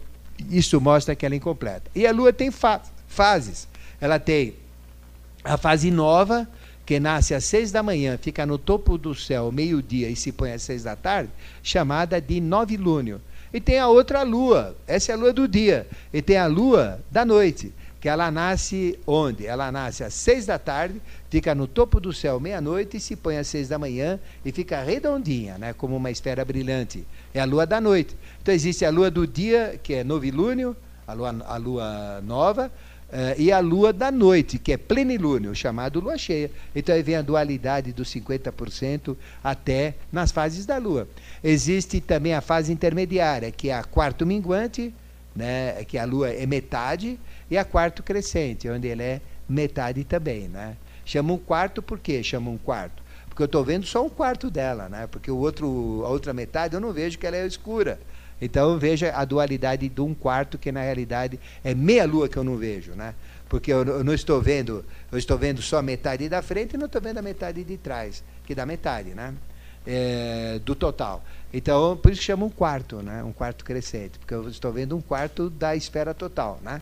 isso mostra que ela é incompleta. E a Lua tem fa fases. Ela tem a fase nova, que nasce às seis da manhã, fica no topo do céu, meio-dia, e se põe às seis da tarde, chamada de novilúnio. E tem a outra lua, essa é a lua do dia. E tem a lua da noite, que ela nasce onde? Ela nasce às seis da tarde, fica no topo do céu meia-noite e se põe às seis da manhã e fica redondinha, né, como uma esfera brilhante. É a lua da noite. Então existe a lua do dia, que é novilúnio, a lua, a lua nova, Uh, e a lua da noite, que é plenilúnio, chamado lua cheia. Então aí vem a dualidade dos 50% até nas fases da lua. Existe também a fase intermediária, que é a quarto minguante, né, que a lua é metade, e a quarto crescente, onde ele é metade também. Né? Chama um quarto por quê? Chama um quarto. Porque eu estou vendo só um quarto dela, né? porque o outro, a outra metade eu não vejo que ela é escura. Então veja a dualidade de um quarto que na realidade é meia lua que eu não vejo, né? Porque eu, eu não estou vendo, eu estou vendo só a metade da frente e não estou vendo a metade de trás, que dá metade, né? É, do total. Então, por isso chama um quarto, né? Um quarto crescente, porque eu estou vendo um quarto da esfera total, né?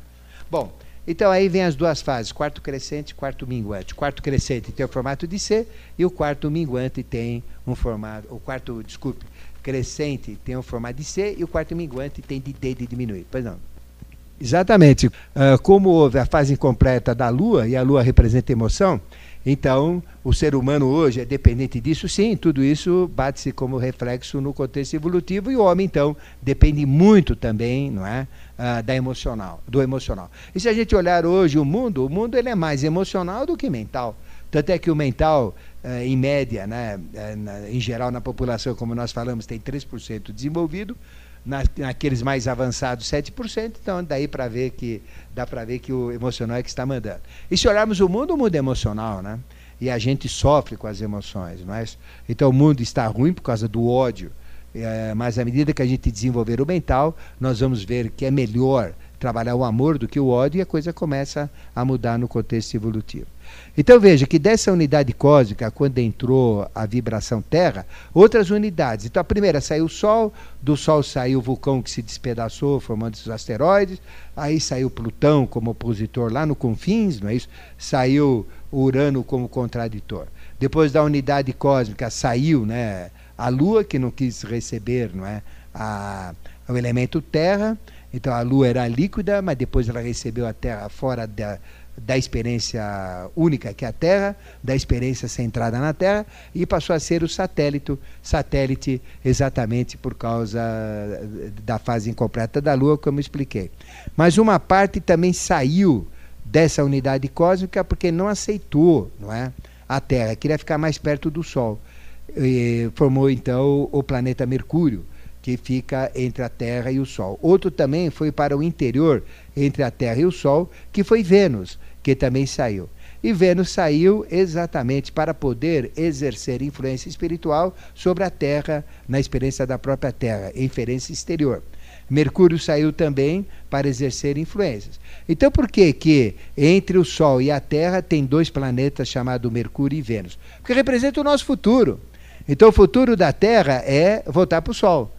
Bom, então aí vem as duas fases, quarto crescente, quarto minguante. O quarto crescente tem o formato de C e o quarto minguante tem um formato, o quarto, desculpe, crescente tem o formato de C e o quarto minguante tem de D de diminuir. Pois não. Exatamente. Uh, como houve a fase incompleta da Lua, e a Lua representa emoção, então o ser humano hoje é dependente disso, sim, tudo isso bate-se como reflexo no contexto evolutivo, e o homem, então, depende muito também não é, uh, da emocional, do emocional. E se a gente olhar hoje o mundo, o mundo ele é mais emocional do que mental. Tanto é que o mental eh, em média, né, eh, em geral na população, como nós falamos, tem 3% desenvolvido, naqueles mais avançados 7%, então daí para ver que dá para ver que o emocional é que está mandando. E se olharmos o mundo, o mundo é emocional, né? E a gente sofre com as emoções, não é? Então o mundo está ruim por causa do ódio, é, mas à medida que a gente desenvolver o mental, nós vamos ver que é melhor trabalhar o amor do que o ódio e a coisa começa a mudar no contexto evolutivo. Então veja que dessa unidade cósmica, quando entrou a vibração Terra, outras unidades. Então a primeira saiu o Sol, do Sol saiu o vulcão que se despedaçou, formando os asteroides, aí saiu Plutão como opositor lá no confins, não é isso? Saiu Urano como contraditor. Depois da unidade cósmica saiu né, a Lua, que não quis receber não é, a, o elemento Terra. Então a Lua era líquida, mas depois ela recebeu a Terra fora da, da experiência única que é a Terra, da experiência centrada na Terra, e passou a ser o satélite, satélite exatamente por causa da fase incompleta da Lua, como eu expliquei. Mas uma parte também saiu dessa unidade cósmica porque não aceitou não é, a Terra, queria ficar mais perto do Sol. E formou então o planeta Mercúrio que fica entre a Terra e o Sol. Outro também foi para o interior, entre a Terra e o Sol, que foi Vênus, que também saiu. E Vênus saiu exatamente para poder exercer influência espiritual sobre a Terra, na experiência da própria Terra, inferência exterior. Mercúrio saiu também para exercer influências. Então, por que que entre o Sol e a Terra tem dois planetas chamados Mercúrio e Vênus? Porque representa o nosso futuro. Então, o futuro da Terra é voltar para o Sol.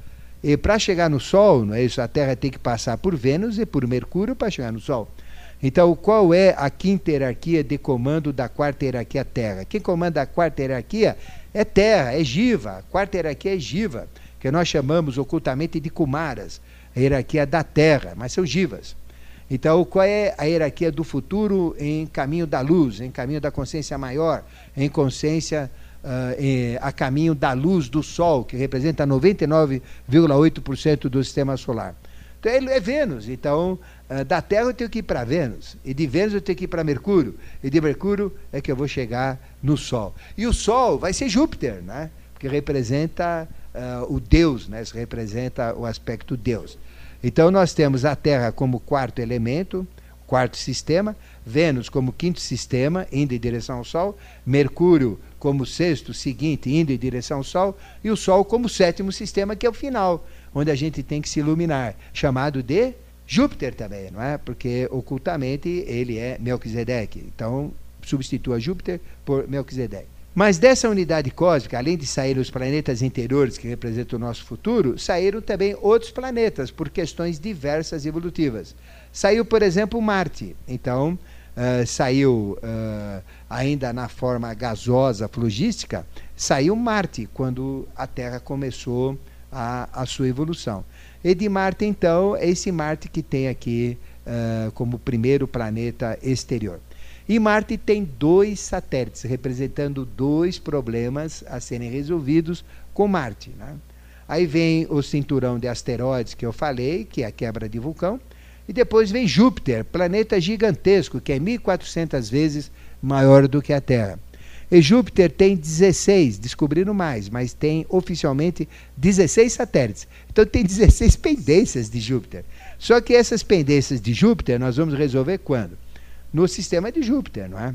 E para chegar no Sol, não é isso? A Terra tem que passar por Vênus e por Mercúrio para chegar no Sol. Então, qual é a quinta hierarquia de comando da quarta hierarquia Terra? Quem comanda a quarta hierarquia é Terra, é Jiva. A quarta hierarquia é Jiva, que nós chamamos ocultamente de Kumaras, a hierarquia da Terra, mas são Jivas. Então, qual é a hierarquia do futuro em caminho da luz, em caminho da consciência maior, em consciência uh, a caminho da luz do Sol, que representa 99,8% do sistema solar. Então é Vênus. Então, uh, da Terra eu tenho que ir para Vênus, e de Vênus eu tenho que ir para Mercúrio, e de Mercúrio é que eu vou chegar no Sol. E o Sol vai ser Júpiter, né? porque representa uh, o Deus, né? representa o aspecto Deus. Então nós temos a Terra como quarto elemento, quarto sistema, Vênus como quinto sistema, indo em direção ao Sol, Mercúrio como sexto, seguinte, indo em direção ao Sol, e o Sol como sétimo sistema, que é o final, onde a gente tem que se iluminar, chamado de Júpiter também, não é? Porque ocultamente ele é Melquisedeque. Então, substitua Júpiter por Melquisedeque. Mas dessa unidade cósmica, além de sair os planetas interiores que representam o nosso futuro, saíram também outros planetas por questões diversas evolutivas. Saiu, por exemplo, Marte. Então, uh, saiu uh, ainda na forma gasosa, flogística, saiu Marte, quando a Terra começou a, a sua evolução. E de Marte, então, é esse Marte que tem aqui uh, como primeiro planeta exterior. E Marte tem dois satélites, representando dois problemas a serem resolvidos com Marte. Né? Aí vem o cinturão de asteroides que eu falei, que é a quebra de vulcão, e depois vem Júpiter, planeta gigantesco, que é 1.400 vezes maior do que a Terra. E Júpiter tem 16, descobriram mais, mas tem oficialmente 16 satélites. Então tem 16 pendências de Júpiter. Só que essas pendências de Júpiter nós vamos resolver quando? No sistema de Júpiter, não é?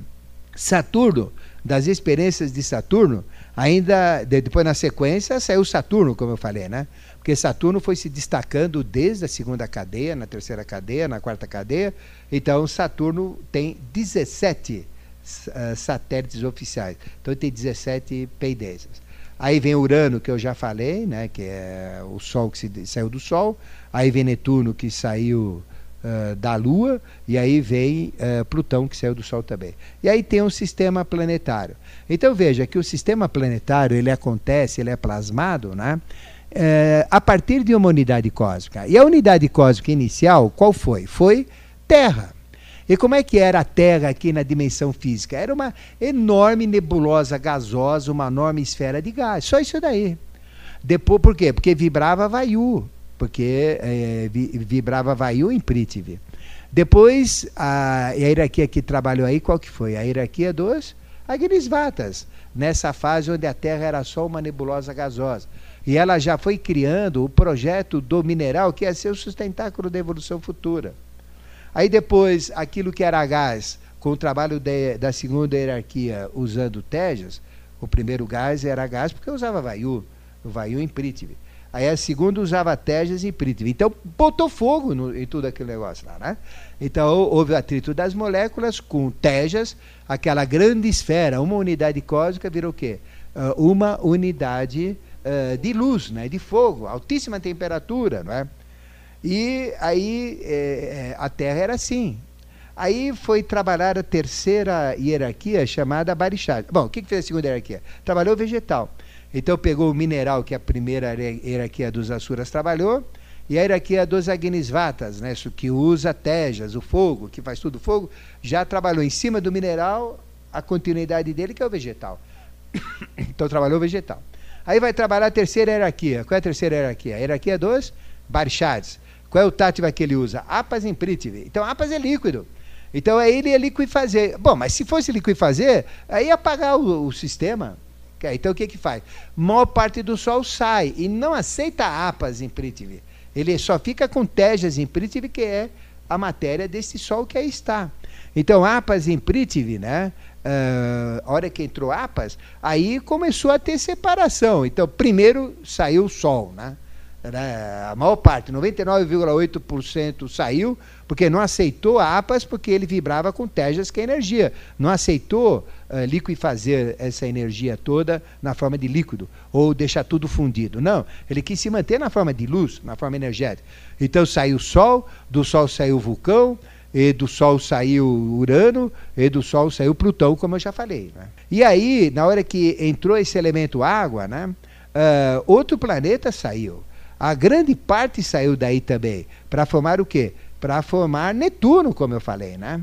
Saturno, das experiências de Saturno, ainda depois na sequência saiu Saturno, como eu falei, né? Porque Saturno foi se destacando desde a segunda cadeia, na terceira cadeia, na quarta cadeia. Então, Saturno tem 17 uh, eh, satélites oficiais. Então, tem 17 pendências. Aí vem Urano, que eu já falei, né, que é o Sol que se, saiu do Sol. Aí vem Netuno, que saiu uh, da Lua. E aí vem uh, Plutão, que saiu do Sol também. E aí tem um sistema planetário. Então, veja que o sistema planetário ele acontece, ele é plasmado, né? É, a partir de uma unidade cósmica. E a unidade cósmica inicial, qual foi? Foi Terra. E como é que era a Terra aqui na dimensão física? Era uma enorme nebulosa gasosa, uma enorme esfera de gás. Só isso daí. Depois, por quê? Porque vibrava Vayu. Porque é, vibrava Vayu em Prithvi. Depois, a, a hierarquia que trabalhou aí, qual que foi? A hierarquia dos Agnisvatas. Nessa fase onde a Terra era só uma nebulosa gasosa. E ela já foi criando o projeto do mineral que ser o sustentáculo da evolução futura. Aí depois, aquilo que era gás, com o trabalho de, da segunda hierarquia usando Tejas, o primeiro gás era gás porque usava o Vayu em Prithvi. Aí a segunda usava Tejas e Prithvi. Então botou fogo no, em tudo aquele negócio lá, né? Então houve o atrito das moléculas com Tejas, aquela grande esfera, uma unidade cósmica virou o quê? Uh, uma unidade uh, de luz, né? de fogo, altíssima temperatura, não é? E aí é, a Terra era assim. Aí foi trabalhar a terceira hierarquia chamada Barixá. Bom, o que, que fez a segunda hierarquia? Trabalhou vegetal. Então pegou o mineral que a primeira hierarquia dos Asuras trabalhou, e a hierarquia dos Agnisvatas, né, que usa tejas, o fogo, que faz tudo fogo, já trabalhou em cima do mineral a continuidade dele, que é o vegetal. então trabalhou vegetal. Aí vai trabalhar a terceira hierarquia. Qual é a terceira hierarquia? A hierarquia dos Barishads. Qual é o tátiva que ele usa? Apas em Prithvi. Então, Apas é líquido. Então, aí ele ia liquifazer. Bom, mas se fosse liquifazer, aí ia apagar o, o sistema. Então, o que que faz? Maior parte do Sol sai e não aceita Apas em Prithvi. Ele só fica com Tejas em Prithvi, que é a matéria desse Sol que aí está. Então, Apas em Prithvi, né? Uh, a hora que entrou Apas, aí começou a ter separação. Então, primeiro saiu o Sol, né? a maior parte, 99,8% saiu, porque não aceitou a APAS, porque ele vibrava com tejas, que é energia. Não aceitou uh, liquifazer essa energia toda na forma de líquido, ou deixar tudo fundido. Não, ele quis se manter na forma de luz, na forma energética. Então saiu o Sol, do Sol saiu o vulcão, e do Sol saiu Urano, e do Sol saiu Plutão, como eu já falei. Né? E aí, na hora que entrou esse elemento água, né, uh, outro planeta saiu. A grande parte saiu daí também, para formar o quê? Para formar Netuno, como eu falei, né?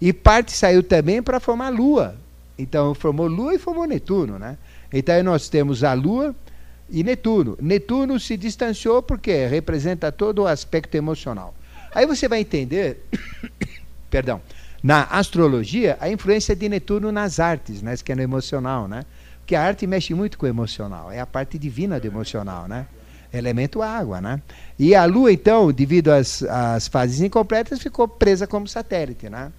E parte saiu também para formar Lua. Então formou Lua e formou Netuno, né? Então nós temos a Lua e Netuno. Netuno se distanciou porque representa todo o aspecto emocional. Aí você vai entender, perdão, na astrologia, a influência de Netuno nas artes, né, que é no emocional, né? Porque a arte mexe muito com o emocional, é a parte divina do emocional, né? elemento água, né? E a Lua, então, devido às, às fases incompletas, ficou presa como satélite, né?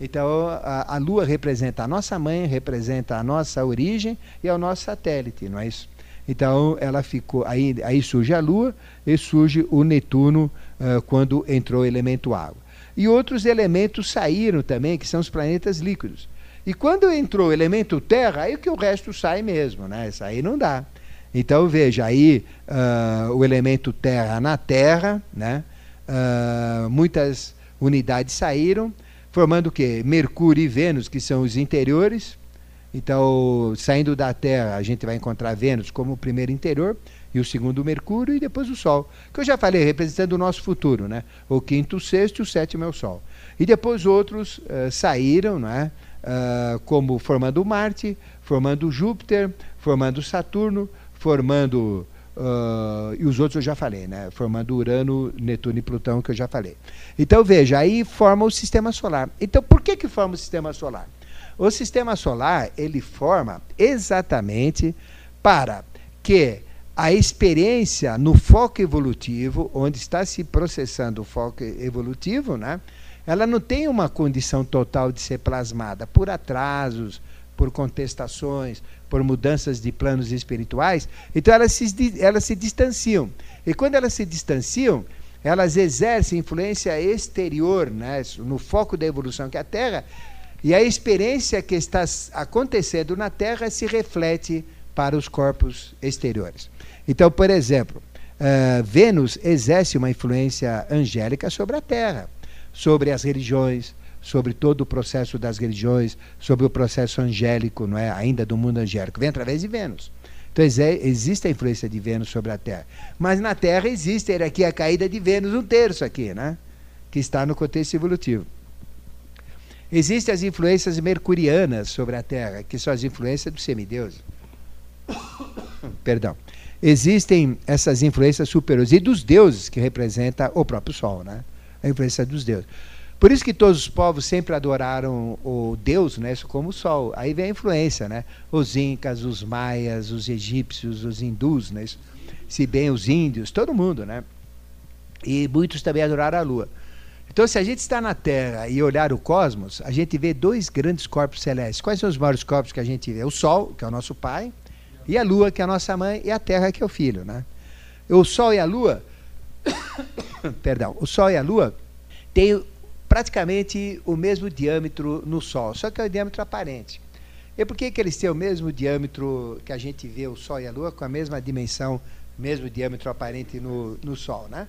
Então, a, a, Lua representa a nossa mãe, representa a nossa origem e é o nosso satélite, não é isso? Então, ela ficou. Aí, aí surge a Lua e surge o Netuno uh, quando entrou o elemento água. E outros elementos saíram também, que são os planetas líquidos. E quando entrou o elemento terra, aí que o resto sai mesmo, né? Isso aí não dá. Então veja aí uh, o elemento terra na Terra, né? Uh, muitas unidades saíram, formando o quê? Mercúrio e Vênus, que são os interiores. Então, saindo da Terra, a gente vai encontrar Vênus como o primeiro interior, e o segundo Mercúrio, e depois o Sol. Que eu já falei, representando o nosso futuro, né? O quinto, o sexto e o sétimo é o Sol. E depois outros uh, saíram, né? Uh, como formando Marte, formando Júpiter, formando Saturno, formando. Uh, e os outros eu já falei, né? Formando Urano, Netuno e Plutão, que eu já falei. Então veja, aí forma o sistema solar. Então por que, que forma o sistema solar? O sistema solar ele forma exatamente para que a experiência no foco evolutivo, onde está se processando o foco evolutivo, né? ela não tem uma condição total de ser plasmada por atrasos, por contestações, por mudanças de planos espirituais, então elas se, elas se distanciam. E quando elas se distanciam, elas exercem influência exterior né, no foco da evolução, que é a Terra, e a experiência que está acontecendo na Terra se reflete para os corpos exteriores. Então, por exemplo, uh, Vênus exerce uma influência angélica sobre a Terra, sobre as religiões, sobre todo o processo das religiões, sobre o processo angélico, não é? ainda do mundo angélico, vem através de Vênus. Então existe a influência de Vênus sobre a Terra. Mas na Terra existe aqui a caída de Vênus, um terço aqui, né? que está no contexto evolutivo. Existem as influências mercurianas sobre a Terra, que são as influências do semideus. Perdão. Existem essas influências superiores e dos deuses, que representa o próprio Sol, né? A influência dos deuses. Por isso que todos os povos sempre adoraram o Deus né, como o Sol. Aí vem a influência, né? Os incas, os maias, os egípcios, os hindus, né? se bem os índios, todo mundo, né? E muitos também adoraram a Lua. Então, se a gente está na Terra e olhar o cosmos, a gente vê dois grandes corpos celestes. Quais são os maiores corpos que a gente vê? O Sol, que é o nosso pai, e a Lua, que é a nossa mãe, e a Terra, que é o filho, né? O Sol e a Lua, perdão, o Sol e a Lua têm praticamente o mesmo diâmetro no Sol, só que é o diâmetro aparente. E por que, que eles têm o mesmo diâmetro que a gente vê o Sol e a Lua, com a mesma dimensão, mesmo diâmetro aparente no, no Sol, né?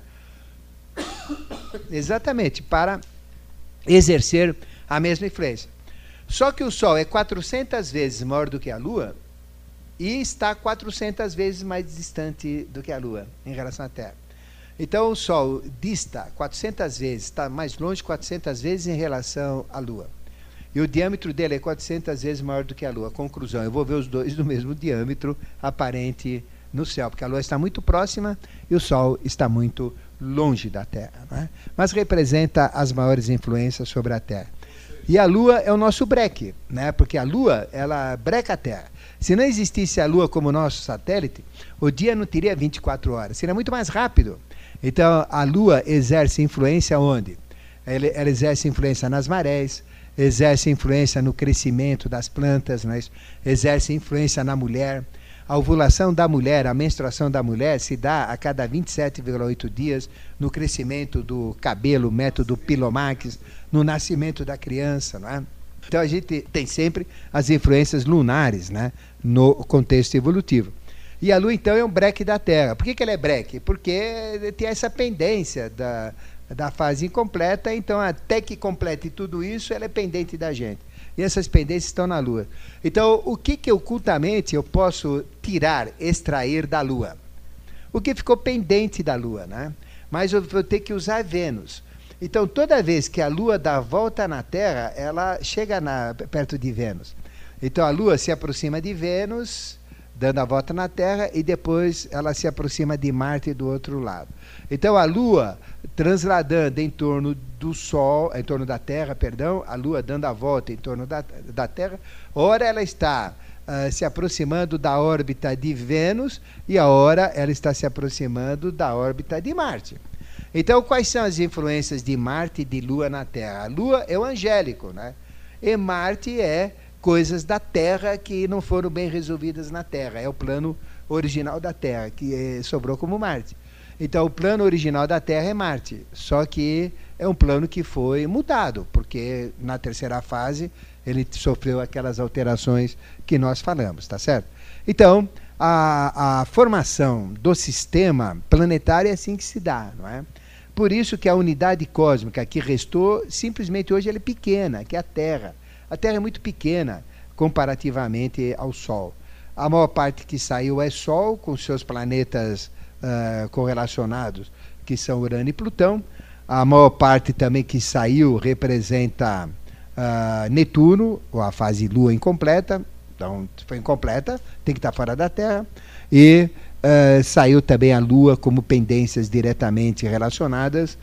Exatamente, para exercer a mesma influência. Só que o Sol é 400 vezes maior do que a Lua e está 400 vezes mais distante do que a Lua em relação à Terra. Então o Sol dista 400 vezes, está mais longe 400 vezes em relação à Lua. E o diâmetro dele é 400 vezes maior do que a Lua. Conclusão, eu vou ver os dois do mesmo diâmetro aparente no céu, porque a Lua está muito próxima e o Sol está muito longe da Terra. É? Mas representa as maiores influências sobre a Terra. E a Lua é o nosso breque, né? porque a Lua ela breca a Terra. Se não existisse a Lua como nosso satélite, o dia não teria 24 horas, seria muito mais rápido. Então, a Lua exerce influência onde? Ela, ela exerce influência nas marés, exerce influência no crescimento das plantas, né? exerce influência na mulher. A ovulação da mulher, a menstruação da mulher se dá a cada 27,8 dias no crescimento do cabelo, método Pilomax, no nascimento da criança, não é? Então a gente tem sempre as influências lunares, né, no contexto evolutivo. E a Lua, então, é um breque da Terra. Por que, que ela é breque? Porque tem essa pendência da, da fase incompleta, então, até que complete tudo isso, ela é pendente da gente. E essas pendências estão na Lua. Então, o que, que ocultamente eu posso tirar, extrair da Lua? O que ficou pendente da Lua, né? Mas eu vou ter que usar Vênus. Então, toda vez que a Lua dá volta na Terra, ela chega na, perto de Vênus. Então, a Lua se aproxima de Vênus dando a volta na Terra e depois ela se aproxima de Marte do outro lado. Então a Lua transladando em torno do Sol, em torno da Terra, perdão, a Lua dando a volta em torno da, da Terra, ora ela está uh, se aproximando da órbita de Vênus e a hora ela está se aproximando da órbita de Marte. Então, quais são as influências de Marte e de Lua na Terra? A Lua é o angélico, né? E Marte é coisas da Terra que não foram bem resolvidas na Terra. É o plano original da Terra, que é, sobrou como Marte. Então, o plano original da Terra é Marte, só que é um plano que foi mudado, porque na terceira fase ele sofreu aquelas alterações que nós falamos, tá certo? Então, a, a formação do sistema planetário é assim que se dá, não é? Por isso que a unidade cósmica que restou, simplesmente hoje ela é pequena, que é a Terra. A Terra é muito pequena comparativamente ao Sol. A maior parte que saiu é Sol, com seus planetas uh, correlacionados, que são Urano e Plutão. A maior parte também que saiu representa uh, Netuno, ou a fase Lua incompleta. Então, foi incompleta, tem que estar fora da Terra. E uh, saiu também a Lua como pendências diretamente relacionadas,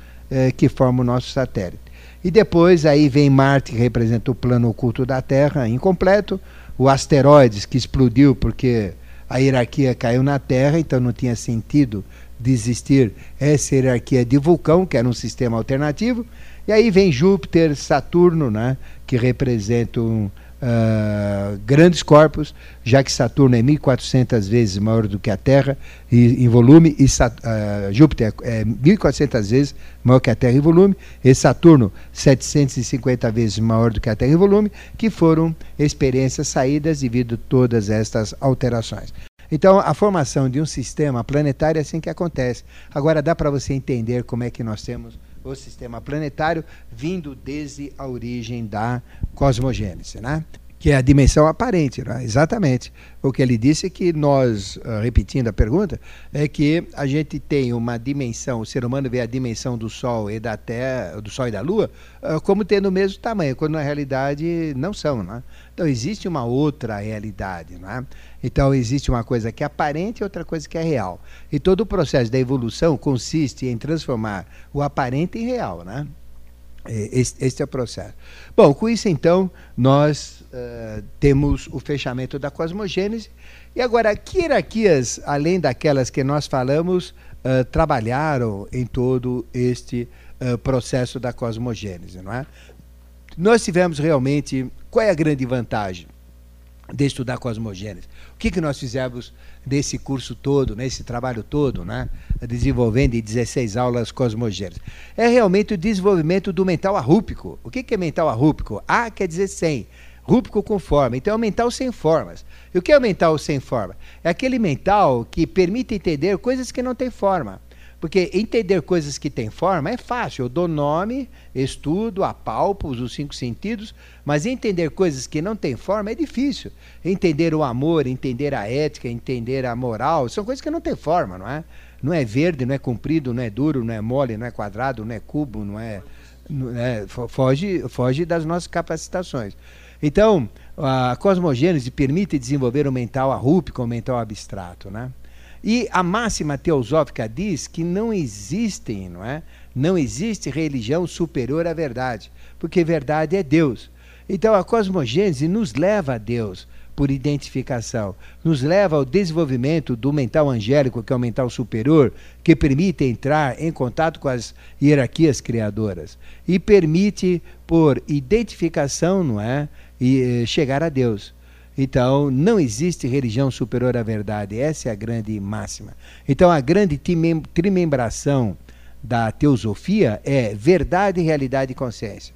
que formam o nosso satélite. E depois aí vem Marte, que representa o plano oculto da Terra, incompleto. O asteroides, que explodiu porque a hierarquia caiu na Terra, então não tinha sentido de existir essa hierarquia de vulcão, que era um sistema alternativo. E aí vem Júpiter, Saturno, né, que representam uh, grandes corpos, já que Saturno é 1.400 vezes maior do que a Terra em volume, e uh, Júpiter é 1.400 vezes maior que a Terra em volume, e Saturno 750 vezes maior do que a Terra em volume, que foram experiências saídas devido a todas estas alterações. Então, a formação de um sistema planetário é assim que acontece. Agora, dá para você entender como é que nós temos o sistema planetário, vindo desde a origem da cosmogênese, né? Que é a dimensão aparente, né? exatamente. O que ele disse é que nós, ah, repetindo a pergunta, é que a gente tem uma dimensão, o ser humano vê a dimensão do Sol e da Terra, do Sol e da Lua, ah, como tendo o mesmo tamanho, quando na realidade não são. Né? Então existe uma outra realidade. Né? Então existe uma coisa que é aparente e outra coisa que é real. E todo o processo da evolução consiste em transformar o aparente em real. Né? Este, este é o processo. Bom, com isso então, nós uh, temos o fechamento da cosmogênese. E agora, que hierarquias, além daquelas que nós falamos, uh, trabalharam em todo este uh, processo da cosmogênese, não é? Nós tivemos realmente, qual é a grande vantagem? de estudar cosmogênese. Que, que nós fizemos nesse curso todo, nesse trabalho todo, né? desenvolvendo em 16 aulas cosmogênese? É realmente o desenvolvimento do mental arrúpico. O que, que é mental arrúpico? A quer dizer sem, rúpico com forma. Então é o mental sem formas. E o que é o mental sem forma? É aquele mental que permite entender coisas que não têm forma. Porque entender coisas que têm forma é fácil. Eu dou nome, estudo, apalpo, os cinco sentidos, mas entender coisas que não têm forma é difícil. Entender o amor, entender a ética, entender a moral, são coisas que não têm forma, não é? Não é verde, não é comprido, não é duro, não é mole, não é quadrado, não é cubo, não é. Não é foge, foge das nossas capacitações. Então, a cosmogênese permite desenvolver o mental arrúpico, o mental abstrato, né? E a máxima teosófica diz que não existem, não é? Não existe religião superior à verdade, porque verdade é Deus. Então a cosmogênese nos leva a Deus por identificação, nos leva ao desenvolvimento do mental angélico, que é o mental superior, que permite entrar em contato com as hierarquias criadoras e permite por identificação, não é, e eh, chegar a Deus. Então, não existe religião superior à verdade. Essa é a grande máxima. Então, a grande trimembração da teosofia é verdade, realidade e consciência.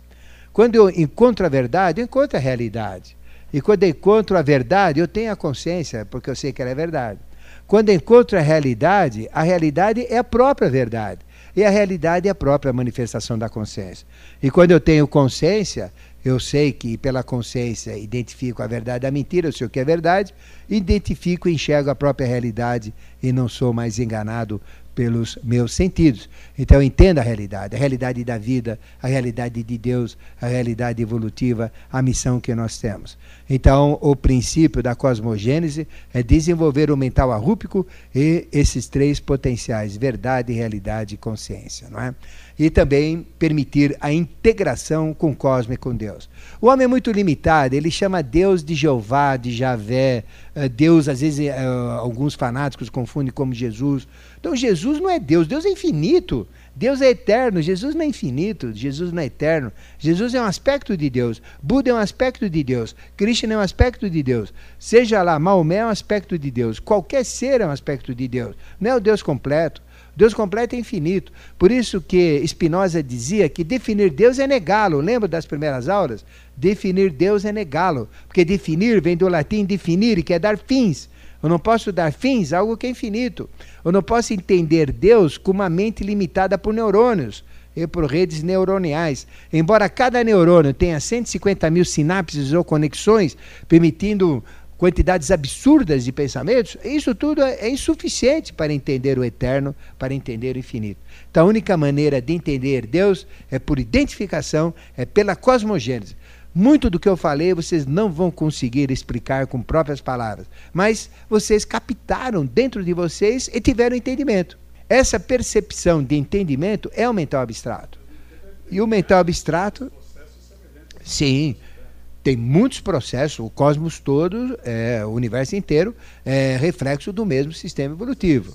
Quando eu encontro a verdade, eu encontro a realidade. E quando eu encontro a verdade, eu tenho a consciência, porque eu sei que ela é verdade. Quando eu encontro a realidade, a realidade é a própria verdade. E a realidade é a própria manifestação da consciência. E quando eu tenho consciência, eu sei que pela consciência identifico a verdade da mentira, eu sei o que é verdade, identifico e enxergo a própria realidade e não sou mais enganado pelos meus sentidos. Então entenda a realidade, a realidade da vida, a realidade de Deus, a realidade evolutiva, a missão que nós temos. Então o princípio da cosmogênese é desenvolver o mental arrúpico e esses três potenciais, verdade, realidade e consciência, não é? e também permitir a integração com o cosmos e com Deus. O homem é muito limitado, ele chama Deus de Jeová, de Javé, eh, Deus, às vezes, eh, alguns fanáticos confundem como Jesus. Então, Jesus não é Deus, Deus é infinito. Deus é eterno, Jesus não é infinito, Jesus não é eterno. Jesus é um aspecto de Deus, Buda é um aspecto de Deus, Krishna é um aspecto de Deus, seja lá, Maomé é um aspecto de Deus, qualquer ser é um aspecto de Deus, não é o Deus completo. Deus completo é infinito. Por isso que Spinoza dizia que definir Deus é negá-lo. Lembra das primeiras aulas? Definir Deus é negá-lo. Porque definir vem do latim definir, que é dar fins. Eu não posso dar fins a algo que é infinito. Eu não posso entender Deus com uma mente limitada por neurônios e por redes neuroniais. Embora cada neurônio tenha 150 mil sinapses ou conexões, permitindo quantidades absurdas de pensamentos, isso tudo é, é insuficiente para entender o eterno, para entender o infinito. Então, a única maneira de entender Deus é por identificação, é pela cosmogênese. Muito do que eu falei vocês não vão conseguir explicar com próprias palavras, mas vocês captaram dentro de vocês e tiveram entendimento. Essa percepção de entendimento é o mental abstrato. E o mental abstrato. Sim, tem muitos processos, o cosmos todo, é, o universo inteiro, é reflexo do mesmo sistema evolutivo.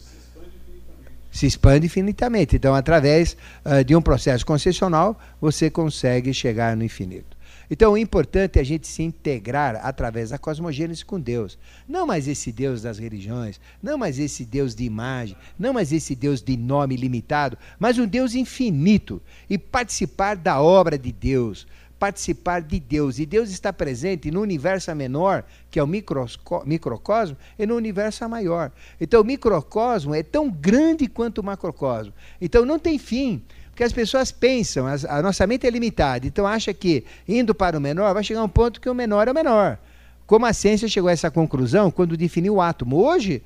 Se expande infinitamente. Então, através uh, de um processo concessional, você consegue chegar no infinito. Então, o importante é a gente se integrar através da cosmogênese com Deus. Não mais esse Deus das religiões, não mais esse Deus de imagem, não mais esse Deus de nome limitado, mas um Deus infinito. E participar da obra de Deus, participar de Deus. E Deus está presente no universo menor, que é o microcosmo, e no universo maior. Então, o microcosmo é tão grande quanto o macrocosmo. Então, não tem fim. Porque as pessoas pensam, a nossa mente é limitada, então acha que indo para o menor vai chegar um ponto que o menor é o menor. Como a ciência chegou a essa conclusão quando definiu o átomo. Hoje,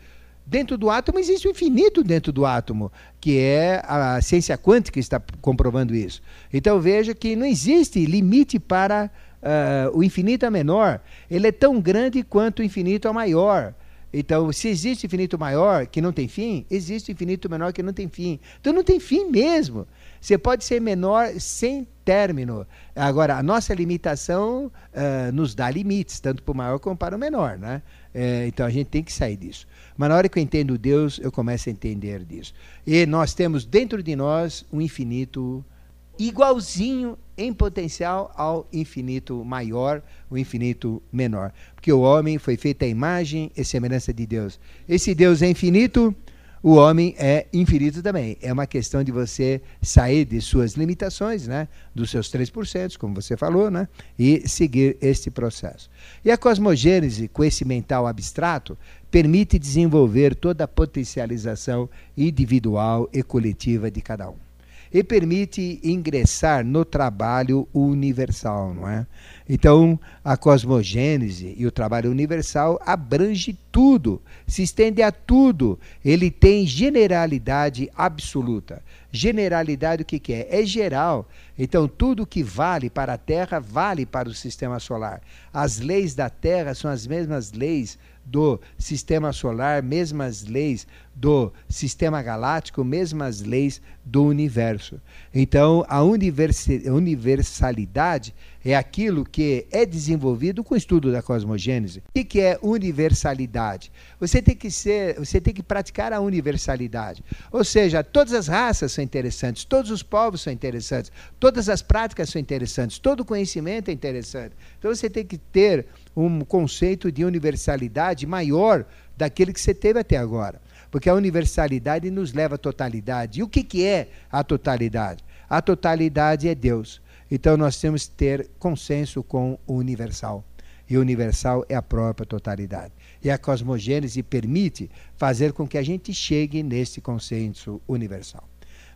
Dentro do átomo existe o infinito dentro do átomo, que é a ciência quântica está comprovando isso. Então veja que não existe limite para uh, o infinito é menor. Ele é tão grande quanto o infinito é maior. Então, se existe infinito maior que não tem fim, existe infinito menor que não tem fim. Então não tem fim mesmo. Você pode ser menor sem término. Agora, a nossa limitação uh, nos dá limites, tanto para o maior como para o menor. Né? É, então a gente tem que sair disso. Mas na hora que eu entendo Deus, eu começo a entender disso. E nós temos dentro de nós um infinito igualzinho em potencial ao infinito maior, o infinito menor. Porque o homem foi feito à imagem e semelhança de Deus. Esse Deus é infinito, o homem é infinito também. É uma questão de você sair de suas limitações, né? dos seus 3%, como você falou, né? e seguir este processo. E a cosmogênese, com esse mental abstrato, permite desenvolver toda a potencialização individual e coletiva de cada um e permite ingressar no trabalho universal, não é? Então, a cosmogênese e o trabalho universal abrange tudo, se estende a tudo. Ele tem generalidade absoluta. Generalidade o que, que é? É geral. Então, tudo que vale para a Terra vale para o sistema solar. As leis da Terra são as mesmas leis do sistema solar, mesmas leis do sistema galáctico, mesmas leis do universo. Então, a universalidade é aquilo que é desenvolvido com o estudo da cosmogênese. O que é universalidade? Você tem que ser, você tem que praticar a universalidade. Ou seja, todas as raças são interessantes, todos os povos são interessantes, todas as práticas são interessantes, todo conhecimento é interessante. Então você tem que ter um conceito de universalidade maior daquele que você teve até agora. Porque a universalidade nos leva à totalidade. E o que, que é a totalidade? A totalidade é Deus. Então nós temos que ter consenso com o universal. E o universal é a própria totalidade. E a cosmogênese permite fazer com que a gente chegue nesse consenso universal.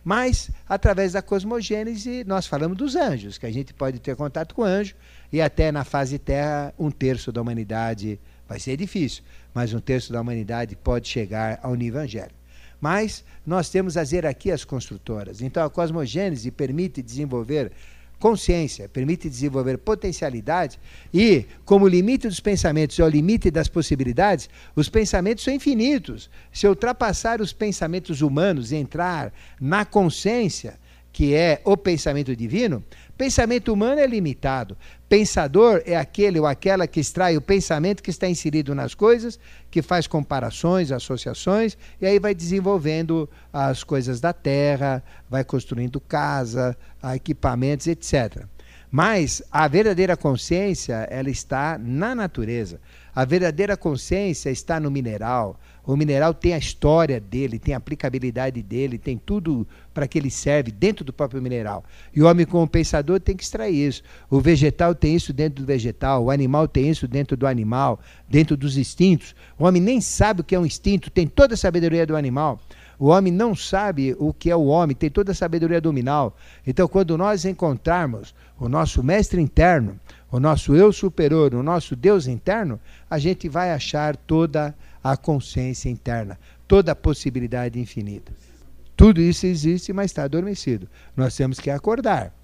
Mas, através da cosmogênese, nós falamos dos anjos, que a gente pode ter contato com anjo, e até na fase terra, um terço da humanidade vai ser difícil, mas um terço da humanidade pode chegar ao nível angélico. Mas nós temos as hierarquias construtoras. Então, a cosmogênese permite desenvolver consciência, permite desenvolver potencialidade e, como o limite dos pensamentos é o limite das possibilidades, os pensamentos são infinitos. Se ultrapassar os pensamentos humanos e entrar na consciência, que é o pensamento divino, pensamento humano é limitado. Pensador é aquele ou aquela que extrai o pensamento que está inserido nas coisas, que faz comparações, associações, e aí vai desenvolvendo as coisas da terra, vai construindo casa, equipamentos, etc. Mas a verdadeira consciência, ela está na natureza. A verdadeira consciência está no mineral. O mineral tem a história dele, tem a aplicabilidade dele, tem tudo para que ele serve dentro do próprio mineral. E o homem, como pensador, tem que extrair isso. O vegetal tem isso dentro do vegetal, o animal tem isso dentro do animal, dentro dos instintos. O homem nem sabe o que é um instinto, tem toda a sabedoria do animal. O homem não sabe o que é o homem, tem toda a sabedoria dominal. Então, quando nós encontrarmos o nosso mestre interno, o nosso eu superior, o nosso Deus interno, a gente vai achar toda a consciência interna, toda a possibilidade infinita. Tudo isso existe, mas está adormecido. Nós temos que acordar.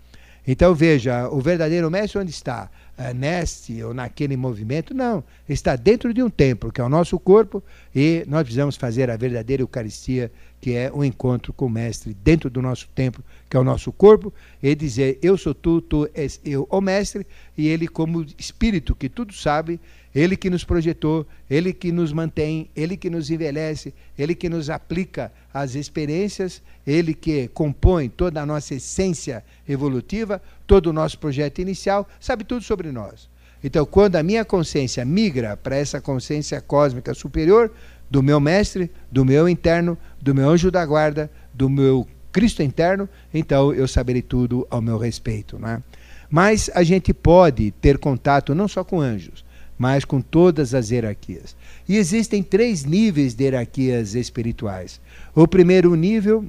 Então veja, o verdadeiro mestre onde está? É neste ou naquele movimento? Não. Está dentro de um templo, que é o nosso corpo, e nós precisamos fazer a verdadeira Eucaristia, que é o um encontro com o Mestre dentro do nosso templo, que é o nosso corpo, e dizer: Eu sou tu, tu és eu, o Mestre, e ele, como Espírito que tudo sabe, ele que nos projetou, Ele que nos mantém, Ele que nos envelhece, Ele que nos aplica as experiências, Ele que compõe toda a nossa essência evolutiva, todo o nosso projeto inicial, sabe tudo sobre nós. Então, quando a minha consciência migra para essa consciência cósmica superior, do meu mestre, do meu interno, do meu anjo da guarda, do meu Cristo interno, então eu saberei tudo ao meu respeito. Né? Mas a gente pode ter contato não só com anjos, mas com todas as hierarquias. E existem três níveis de hierarquias espirituais. O primeiro nível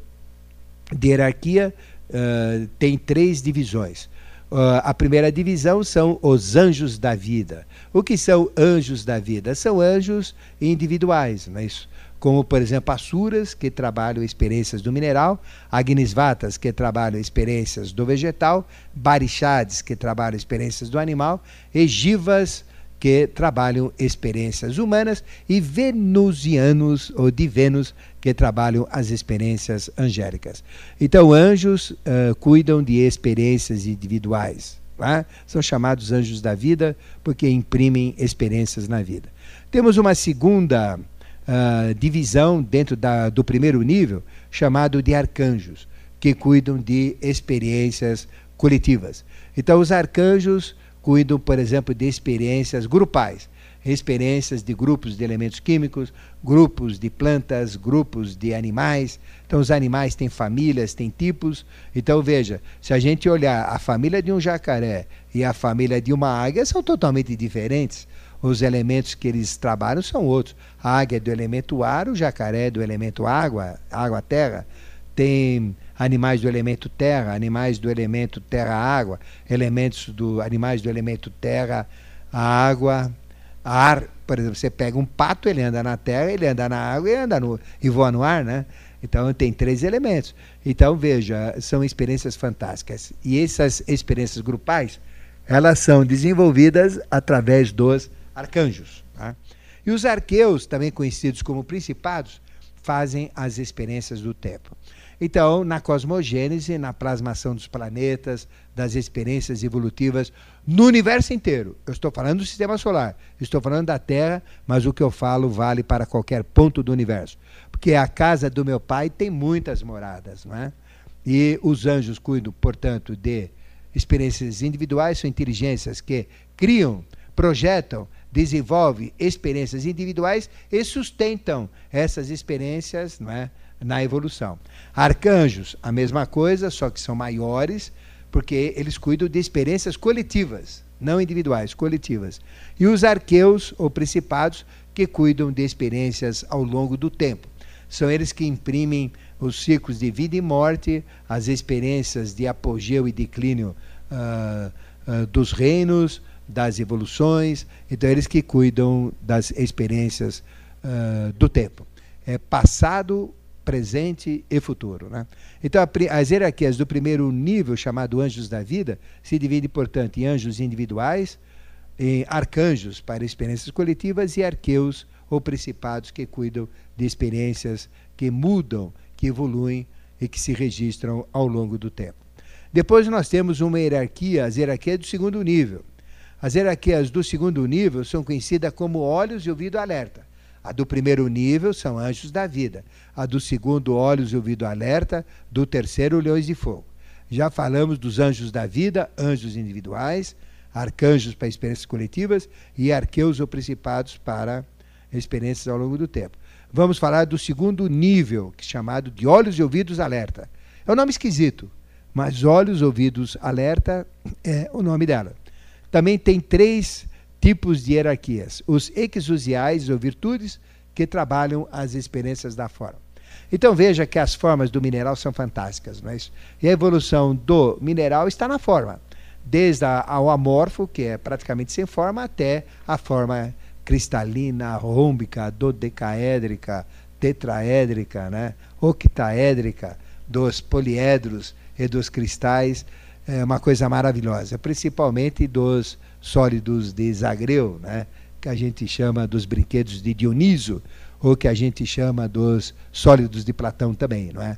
de hierarquia uh, tem três divisões. Uh, a primeira divisão são os anjos da vida. O que são anjos da vida? São anjos individuais, não é isso? como por exemplo asuras que trabalham experiências do mineral, agnisvatas que trabalham experiências do vegetal, barixades que trabalham experiências do animal, e jivas que trabalham experiências humanas e venusianos ou de Vênus que trabalham as experiências angélicas. Então, anjos uh, cuidam de experiências individuais. Tá? São chamados anjos da vida porque imprimem experiências na vida. Temos uma segunda uh, divisão dentro da, do primeiro nível, chamado de arcanjos que cuidam de experiências coletivas. Então, os arcanjos cuidam, por exemplo, de experiências grupais, experiências de grupos de elementos químicos, grupos de plantas, grupos de animais. Então, os animais têm famílias, têm tipos. Então, veja, se a gente olhar a família de um jacaré e a família de uma águia, são totalmente diferentes. Os elementos que eles trabalham são outros. A águia é do elemento ar, o jacaré é do elemento água, água-terra. Tem animais do elemento terra, animais do elemento terra-água, elementos do animais do elemento terra, água, ar. Por exemplo, você pega um pato, ele anda na terra, ele anda na água e anda no e voa no ar, né? Então tem três elementos. Então veja, são experiências fantásticas. E essas experiências grupais, elas são desenvolvidas através dos arcanjos. Tá? E os arqueus, também conhecidos como principados, fazem as experiências do tempo. Então, na cosmogênese, na plasmação dos planetas, das experiências evolutivas no universo inteiro. Eu estou falando do sistema solar, estou falando da Terra, mas o que eu falo vale para qualquer ponto do universo. Porque a casa do meu pai tem muitas moradas, não é? E os anjos cuidam, portanto, de experiências individuais, são inteligências que criam, projetam, desenvolvem experiências individuais e sustentam essas experiências, não é? Na evolução. Arcanjos, a mesma coisa, só que são maiores, porque eles cuidam de experiências coletivas, não individuais, coletivas. E os arqueus, ou principados, que cuidam de experiências ao longo do tempo. São eles que imprimem os ciclos de vida e morte, as experiências de apogeu e declínio uh, uh, dos reinos, das evoluções. Então, eles que cuidam das experiências uh, do tempo. É passado, presente e futuro. Né? Então, as hierarquias do primeiro nível, chamado anjos da vida, se dividem, portanto, em anjos individuais, em arcanjos para experiências coletivas e arqueus ou principados que cuidam de experiências que mudam, que evoluem e que se registram ao longo do tempo. Depois nós temos uma hierarquia, as hierarquias do segundo nível. As hierarquias do segundo nível são conhecidas como olhos e ouvido alerta. A do primeiro nível são anjos da vida. A do segundo, olhos e ouvido alerta. Do terceiro, leões de fogo. Já falamos dos anjos da vida, anjos individuais, arcanjos para experiências coletivas e arqueus ou principados para experiências ao longo do tempo. Vamos falar do segundo nível, que é chamado de olhos e ouvidos alerta. É um nome esquisito, mas olhos, ouvidos alerta é o nome dela. Também tem três tipos de hierarquias: os exusiais ou virtudes que trabalham as experiências da forma. Então veja que as formas do mineral são fantásticas, não é isso? E a evolução do mineral está na forma, desde ao amorfo, que é praticamente sem forma, até a forma cristalina, rômbica, dodecaédrica, tetraédrica, né? octaédrica, dos poliedros e dos cristais, é uma coisa maravilhosa, principalmente dos sólidos de Zagreu, né? que a gente chama dos brinquedos de Dioniso, ou que a gente chama dos sólidos de Platão também, não é?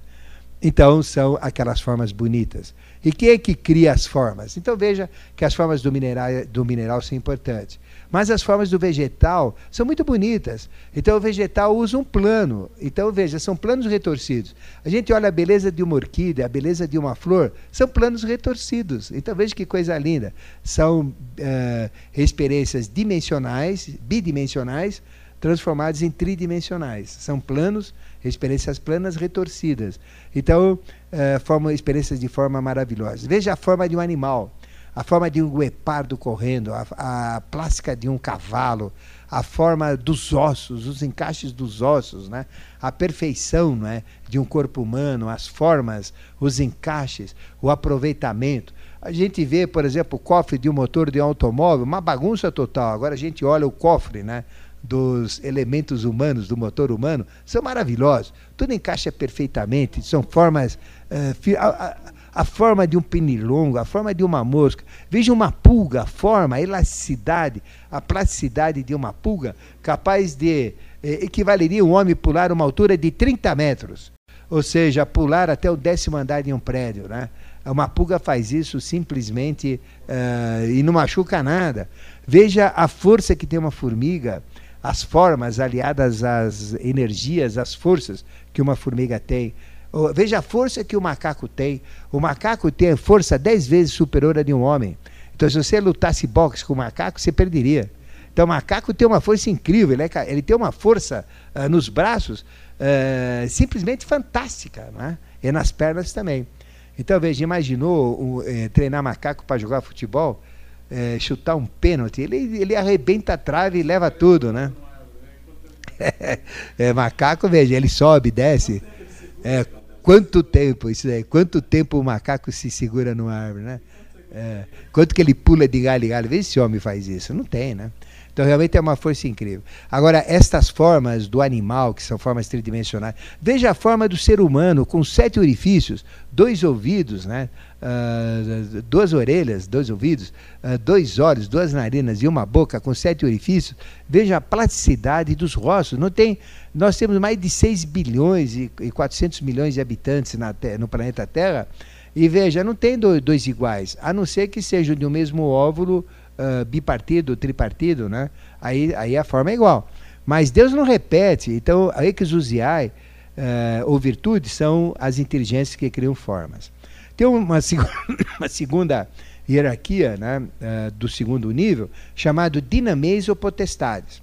Então são aquelas formas bonitas. E quem é que cria as formas? Então veja que as formas do mineral, do mineral são importantes. Mas as formas do vegetal são muito bonitas. Então o vegetal usa um plano. Então veja, são planos retorcidos. A gente olha a beleza de uma orquídea, a beleza de uma flor, são planos retorcidos. Então veja que coisa linda. São uh, experiências dimensionais, bidimensionais, transformadas em tridimensionais. São planos, experiências planas retorcidas. Então, uh, formam experiências de forma maravilhosa. Veja a forma de um animal a forma de um guepardo correndo, a, a plástica de um cavalo, a forma dos ossos, os encaixes dos ossos, né? a perfeição né? de um corpo humano, as formas, os encaixes, o aproveitamento. A gente vê, por exemplo, o cofre de um motor de um automóvel, uma bagunça total. Agora a gente olha o cofre né? Dos elementos humanos, do motor humano, são maravilhosos. Tudo encaixa perfeitamente, são formas. Uh, a forma de um penilongo, a forma de uma mosca. Veja uma pulga, a forma, a elasticidade, a plasticidade de uma pulga, capaz de. Eh, equivaleria um homem pular uma altura de 30 metros. Ou seja, pular até o décimo andar de um prédio. Né? Uma pulga faz isso simplesmente uh, e não machuca nada. Veja a força que tem uma formiga, as formas aliadas às energias, às forças que uma formiga tem Veja a força que o macaco tem. O macaco tem força dez vezes superior a de um homem. Então, se você lutasse boxe com o macaco, você perderia. Então, o macaco tem uma força incrível, ele, é, ele tem uma força uh, nos braços uh, simplesmente fantástica, né? e nas pernas também. Então, veja, imaginou uh, treinar macaco para jogar futebol, eh, chutar um pênalti, ele, ele arrebenta a trave e leva tudo, né? é, macaco, veja, ele sobe, desce. É, quanto tempo isso aí? Quanto tempo o macaco se segura no árvore, né? É, quanto que ele pula de galho em galho? Vê se esse homem faz isso. Não tem, né? Então, realmente é uma força incrível. Agora, estas formas do animal, que são formas tridimensionais, veja a forma do ser humano, com sete orifícios, dois ouvidos, né? Uh, duas orelhas, dois ouvidos, uh, dois olhos, duas narinas e uma boca com sete orifícios. Veja a plasticidade dos rostos. Não tem, nós temos mais de 6 bilhões e, e 400 milhões de habitantes na, no planeta Terra. E veja, não tem dois iguais, a não ser que sejam de um mesmo óvulo uh, bipartido, tripartido, né? aí, aí a forma é igual. Mas Deus não repete. Então, a exusiai, uh, ou virtude, são as inteligências que criam formas. Tem uma, seg uma segunda hierarquia né, uh, do segundo nível, chamado dinamês ou potestades,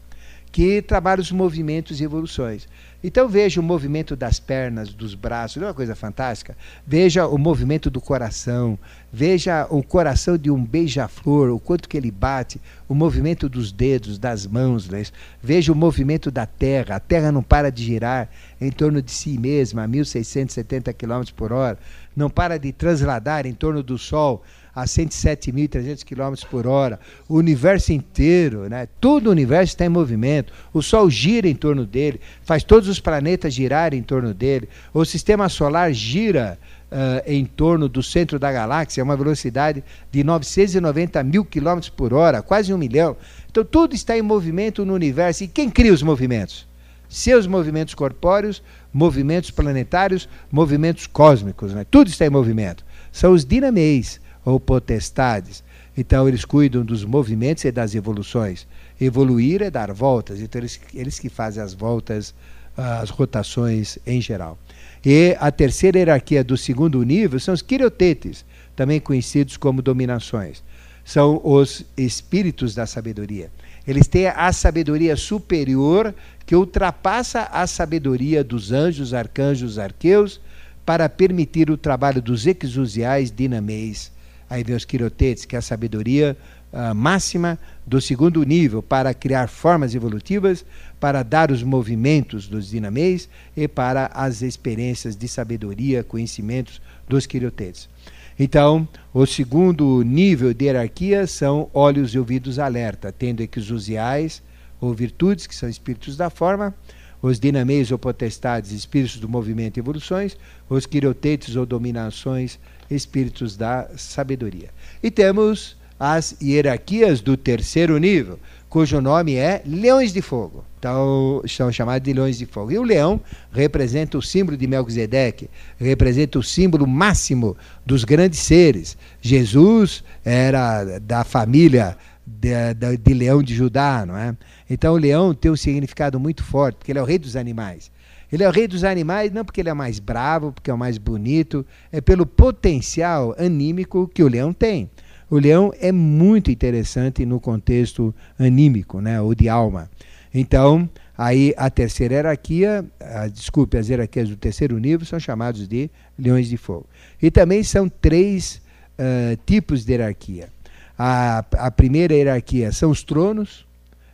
que trabalha os movimentos e evoluções. Então veja o movimento das pernas, dos braços, é uma coisa fantástica? Veja o movimento do coração, veja o coração de um beija-flor, o quanto que ele bate, o movimento dos dedos, das mãos, né? veja o movimento da Terra, a Terra não para de girar em torno de si mesma a 1.670 km por hora, não para de transladar em torno do Sol a 107.300 km por hora, o universo inteiro, né? todo o universo está em movimento, o Sol gira em torno dele, faz todos os planetas girarem em torno dele, o sistema solar gira uh, em torno do centro da galáxia, a uma velocidade de 990 mil km por hora, quase um milhão. Então tudo está em movimento no universo. E quem cria os movimentos? Seus movimentos corpóreos, movimentos planetários, movimentos cósmicos, né? tudo está em movimento. São os dinamês, ou potestades. Então eles cuidam dos movimentos e das evoluções. Evoluir é dar voltas, então eles, eles que fazem as voltas, as rotações em geral. E a terceira hierarquia do segundo nível são os quiriotetes, também conhecidos como dominações. São os espíritos da sabedoria. Eles têm a sabedoria superior que ultrapassa a sabedoria dos anjos, arcanjos, arqueus, para permitir o trabalho dos exusiais dinamês Aí vem os quirotetes, que é a sabedoria uh, máxima do segundo nível, para criar formas evolutivas, para dar os movimentos dos dinamês e para as experiências de sabedoria, conhecimentos dos quirotetes. Então, o segundo nível de hierarquia são olhos e ouvidos alerta, tendo exusiais ou virtudes, que são espíritos da forma, os dinamês ou potestades, espíritos do movimento e evoluções, os quirotetes ou dominações, espíritos da sabedoria. E temos as hierarquias do terceiro nível, cujo nome é Leões de Fogo. Então, são chamados de Leões de Fogo. E o leão representa o símbolo de Melquisedeque, representa o símbolo máximo dos grandes seres. Jesus era da família de, de, de leão de Judá, não é? Então, o leão tem um significado muito forte, porque ele é o rei dos animais. Ele é o rei dos animais não porque ele é mais bravo, porque é o mais bonito, é pelo potencial anímico que o leão tem. O leão é muito interessante no contexto anímico, né, ou de alma. Então, aí a terceira hierarquia, a, desculpe, as hierarquias do terceiro nível são chamados de leões de fogo. E também são três uh, tipos de hierarquia. A, a primeira hierarquia são os tronos,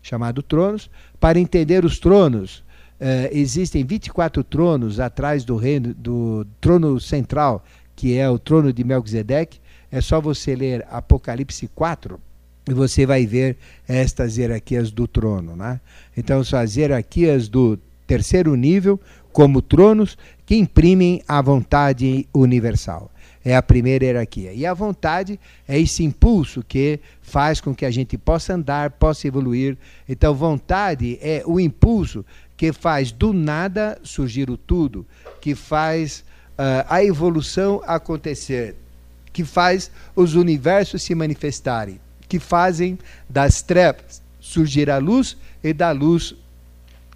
chamado tronos. Para entender os tronos, Uh, existem 24 tronos atrás do reino do trono central, que é o trono de Melquisedeque. É só você ler Apocalipse 4 e você vai ver estas hierarquias do trono. Né? Então, são as hierarquias do terceiro nível, como tronos, que imprimem a vontade universal. É a primeira hierarquia. E a vontade é esse impulso que faz com que a gente possa andar, possa evoluir. Então, vontade é o impulso que faz do nada surgir o tudo, que faz uh, a evolução acontecer, que faz os universos se manifestarem, que fazem das trevas surgir a luz e da luz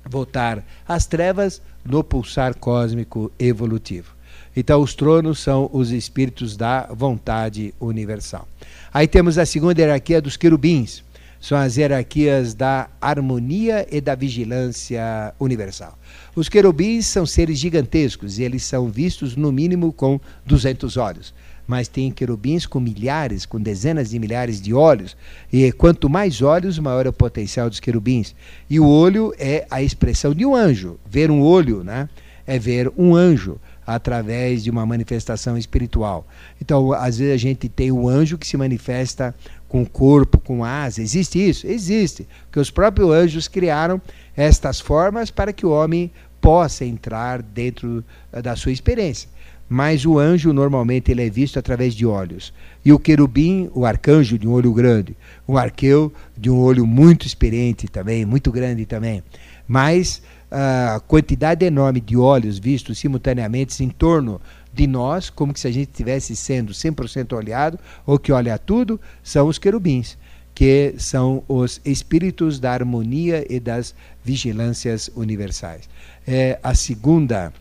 voltar às trevas no pulsar cósmico evolutivo. Então, os tronos são os espíritos da vontade universal. Aí temos a segunda hierarquia dos querubins, são as hierarquias da harmonia e da vigilância universal. Os querubins são seres gigantescos e eles são vistos no mínimo com 200 olhos. Mas tem querubins com milhares, com dezenas de milhares de olhos. E quanto mais olhos, maior é o potencial dos querubins. E o olho é a expressão de um anjo. Ver um olho né, é ver um anjo através de uma manifestação espiritual. Então, às vezes a gente tem o anjo que se manifesta com corpo, com asa. Existe isso? Existe. Porque os próprios anjos criaram estas formas para que o homem possa entrar dentro eh, da sua experiência. Mas o anjo normalmente ele é visto através de olhos. E o querubim, o arcanjo de um olho grande, o arqueu de um olho muito experiente também, muito grande também. Mas a quantidade enorme de olhos vistos simultaneamente em torno de nós, como se a gente estivesse sendo 100% olhado, ou que olha tudo, são os querubins, que são os espíritos da harmonia e das vigilâncias universais. É a segunda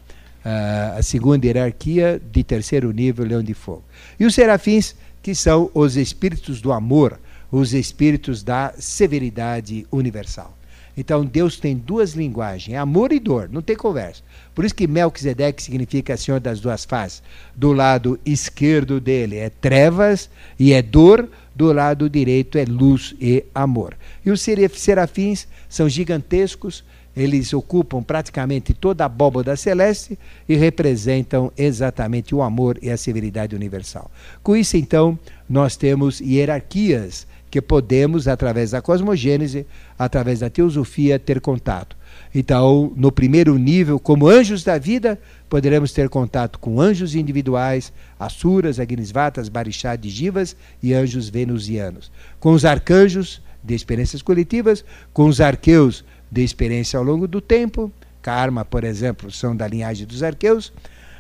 a segunda hierarquia de terceiro nível, leão de fogo. E os serafins, que são os espíritos do amor, os espíritos da severidade universal. Então Deus tem duas linguagens, é amor e dor, não tem conversa. Por isso que Melquisedeque significa Senhor das duas faces. Do lado esquerdo dele é trevas e é dor, do lado direito é luz e amor. E os serafins são gigantescos, eles ocupam praticamente toda a abóboda celeste e representam exatamente o amor e a severidade universal. Com isso, então, nós temos hierarquias que podemos, através da cosmogênese, através da teosofia, ter contato. Então, no primeiro nível, como anjos da vida, poderemos ter contato com anjos individuais, asuras, agnisvatas, barixá, digivas e anjos venusianos. Com os arcanjos de experiências coletivas, com os arqueus de experiência ao longo do tempo, karma, por exemplo, são da linhagem dos arqueus.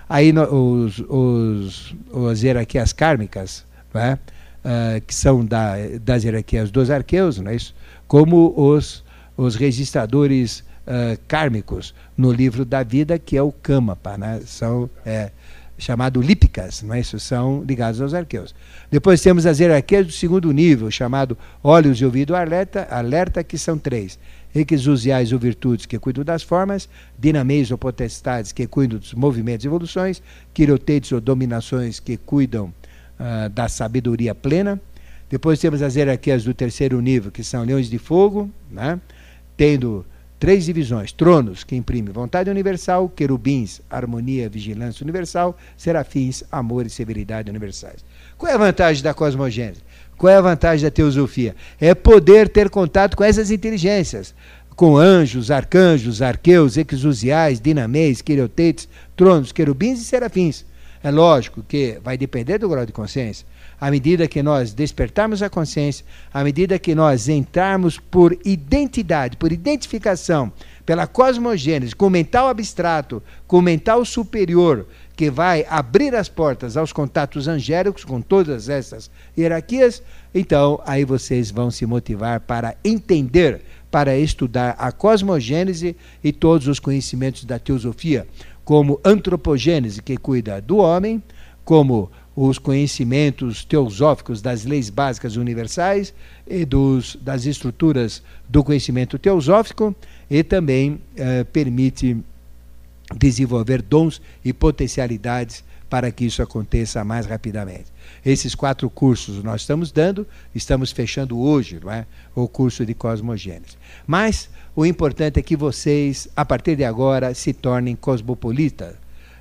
Aí os, os, as hierarquias kármicas, né? Uh, que são da, das hierarquias dos arqueus, não é isso? como os, os registradores uh, kármicos no livro da vida, que é o Kamapa, né? são é, chamado lípicas, não é isso? são ligados aos arqueus. Depois temos as hierarquias do segundo nível, chamado olhos e ouvido alerta, alerta que são três. Requisusiais ou virtudes que cuidam das formas, dinameis ou potestades que cuidam dos movimentos e evoluções, quirotetes ou dominações que cuidam uh, da sabedoria plena. Depois temos as hierarquias do terceiro nível, que são leões de fogo, né? tendo três divisões: tronos, que imprime vontade universal, querubins, harmonia, vigilância universal, serafins, amor e severidade universais. Qual é a vantagem da cosmogênese? Qual é a vantagem da teosofia? É poder ter contato com essas inteligências, com anjos, arcanjos, arqueus, exusiais, dinamês, queriotetes, tronos, querubins e serafins. É lógico que vai depender do grau de consciência. À medida que nós despertarmos a consciência, à medida que nós entrarmos por identidade, por identificação, pela cosmogênese, com o mental abstrato, com o mental superior, que vai abrir as portas aos contatos angélicos com todas essas hierarquias, então aí vocês vão se motivar para entender, para estudar a cosmogênese e todos os conhecimentos da teosofia como antropogênese, que cuida do homem, como os conhecimentos teosóficos das leis básicas universais e dos, das estruturas do conhecimento teosófico, e também eh, permite desenvolver dons e potencialidades para que isso aconteça mais rapidamente. Esses quatro cursos nós estamos dando, estamos fechando hoje não é? o curso de cosmogênese. Mas o importante é que vocês, a partir de agora, se tornem cosmopolitas.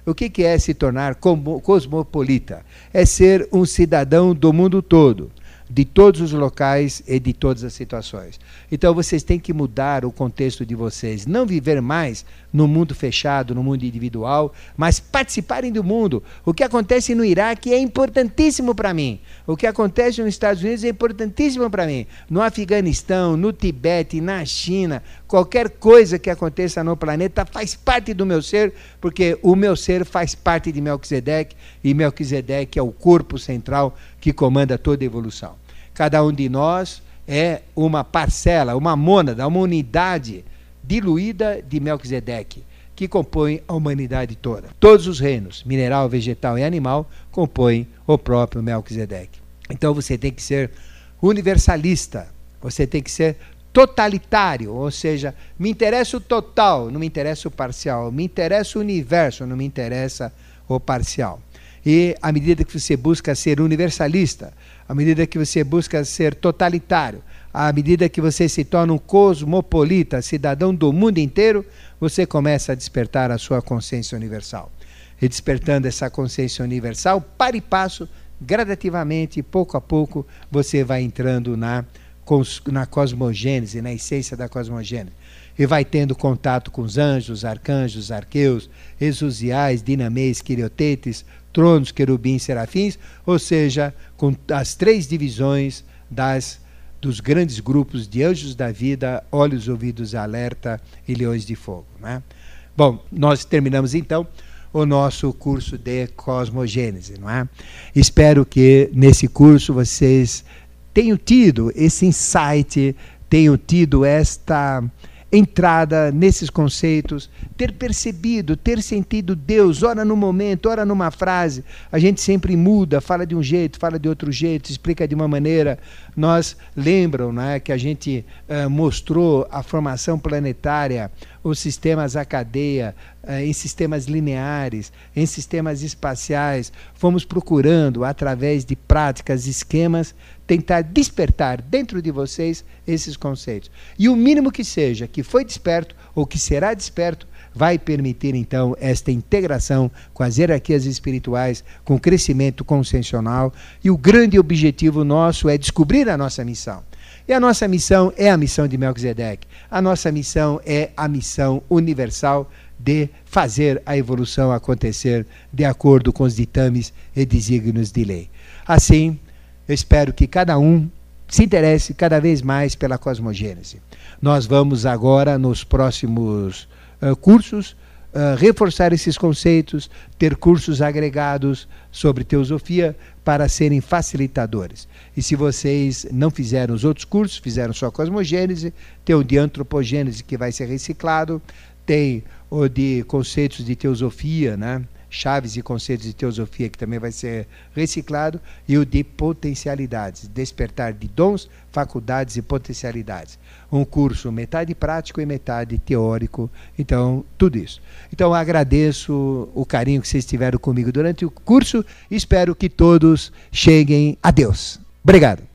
O que, que é se tornar cosmopolita? É ser um cidadão do mundo todo de todos os locais e de todas as situações. Então vocês têm que mudar o contexto de vocês, não viver mais no mundo fechado, no mundo individual, mas participarem do mundo. O que acontece no Iraque é importantíssimo para mim. O que acontece nos Estados Unidos é importantíssimo para mim. No Afeganistão, no Tibete, na China, qualquer coisa que aconteça no planeta faz parte do meu ser, porque o meu ser faz parte de Melquisedeque e Melquisedeque é o corpo central que comanda toda a evolução. Cada um de nós é uma parcela, uma mônada, uma unidade diluída de Melquisedeque, que compõem a humanidade toda. Todos os reinos, mineral, vegetal e animal, compõem o próprio Melquisedeque. Então você tem que ser universalista, você tem que ser totalitário, ou seja, me interessa o total, não me interessa o parcial, me interessa o universo, não me interessa o parcial. E à medida que você busca ser universalista, à medida que você busca ser totalitário, à medida que você se torna um cosmopolita, cidadão do mundo inteiro, você começa a despertar a sua consciência universal. E despertando essa consciência universal, para e passo, gradativamente, pouco a pouco, você vai entrando na, na cosmogênese, na essência da cosmogênese. E vai tendo contato com os anjos, arcanjos, arqueus, exusiais, dinamês, quiriotetes, tronos, querubins, serafins, ou seja, com as três divisões das dos grandes grupos de anjos da vida, olhos, ouvidos, alerta e leões de fogo. Né? Bom, nós terminamos então o nosso curso de cosmogênese, não é? Espero que nesse curso vocês tenham tido esse insight, tenham tido esta entrada nesses conceitos, ter percebido, ter sentido Deus, ora no momento, ora numa frase. A gente sempre muda, fala de um jeito, fala de outro jeito, explica de uma maneira. Nós lembram né, que a gente uh, mostrou a formação planetária, os sistemas a cadeia, uh, em sistemas lineares, em sistemas espaciais. Fomos procurando, através de práticas, esquemas, tentar despertar dentro de vocês esses conceitos. E o mínimo que seja, que foi desperto ou que será desperto, vai permitir então esta integração com as hierarquias espirituais, com o crescimento consciencial. E o grande objetivo nosso é descobrir a nossa missão. E a nossa missão é a missão de Melquisedeque. A nossa missão é a missão universal de fazer a evolução acontecer de acordo com os ditames e desígnios de lei. Assim, eu espero que cada um se interesse cada vez mais pela cosmogênese. Nós vamos agora, nos próximos uh, cursos, uh, reforçar esses conceitos, ter cursos agregados sobre teosofia para serem facilitadores. E se vocês não fizeram os outros cursos, fizeram só cosmogênese, tem o de antropogênese que vai ser reciclado, tem o de conceitos de teosofia, né? Chaves e conceitos de teosofia, que também vai ser reciclado, e o de potencialidades, despertar de dons, faculdades e potencialidades. Um curso metade prático e metade teórico, então, tudo isso. Então, agradeço o carinho que vocês tiveram comigo durante o curso e espero que todos cheguem a Deus. Obrigado.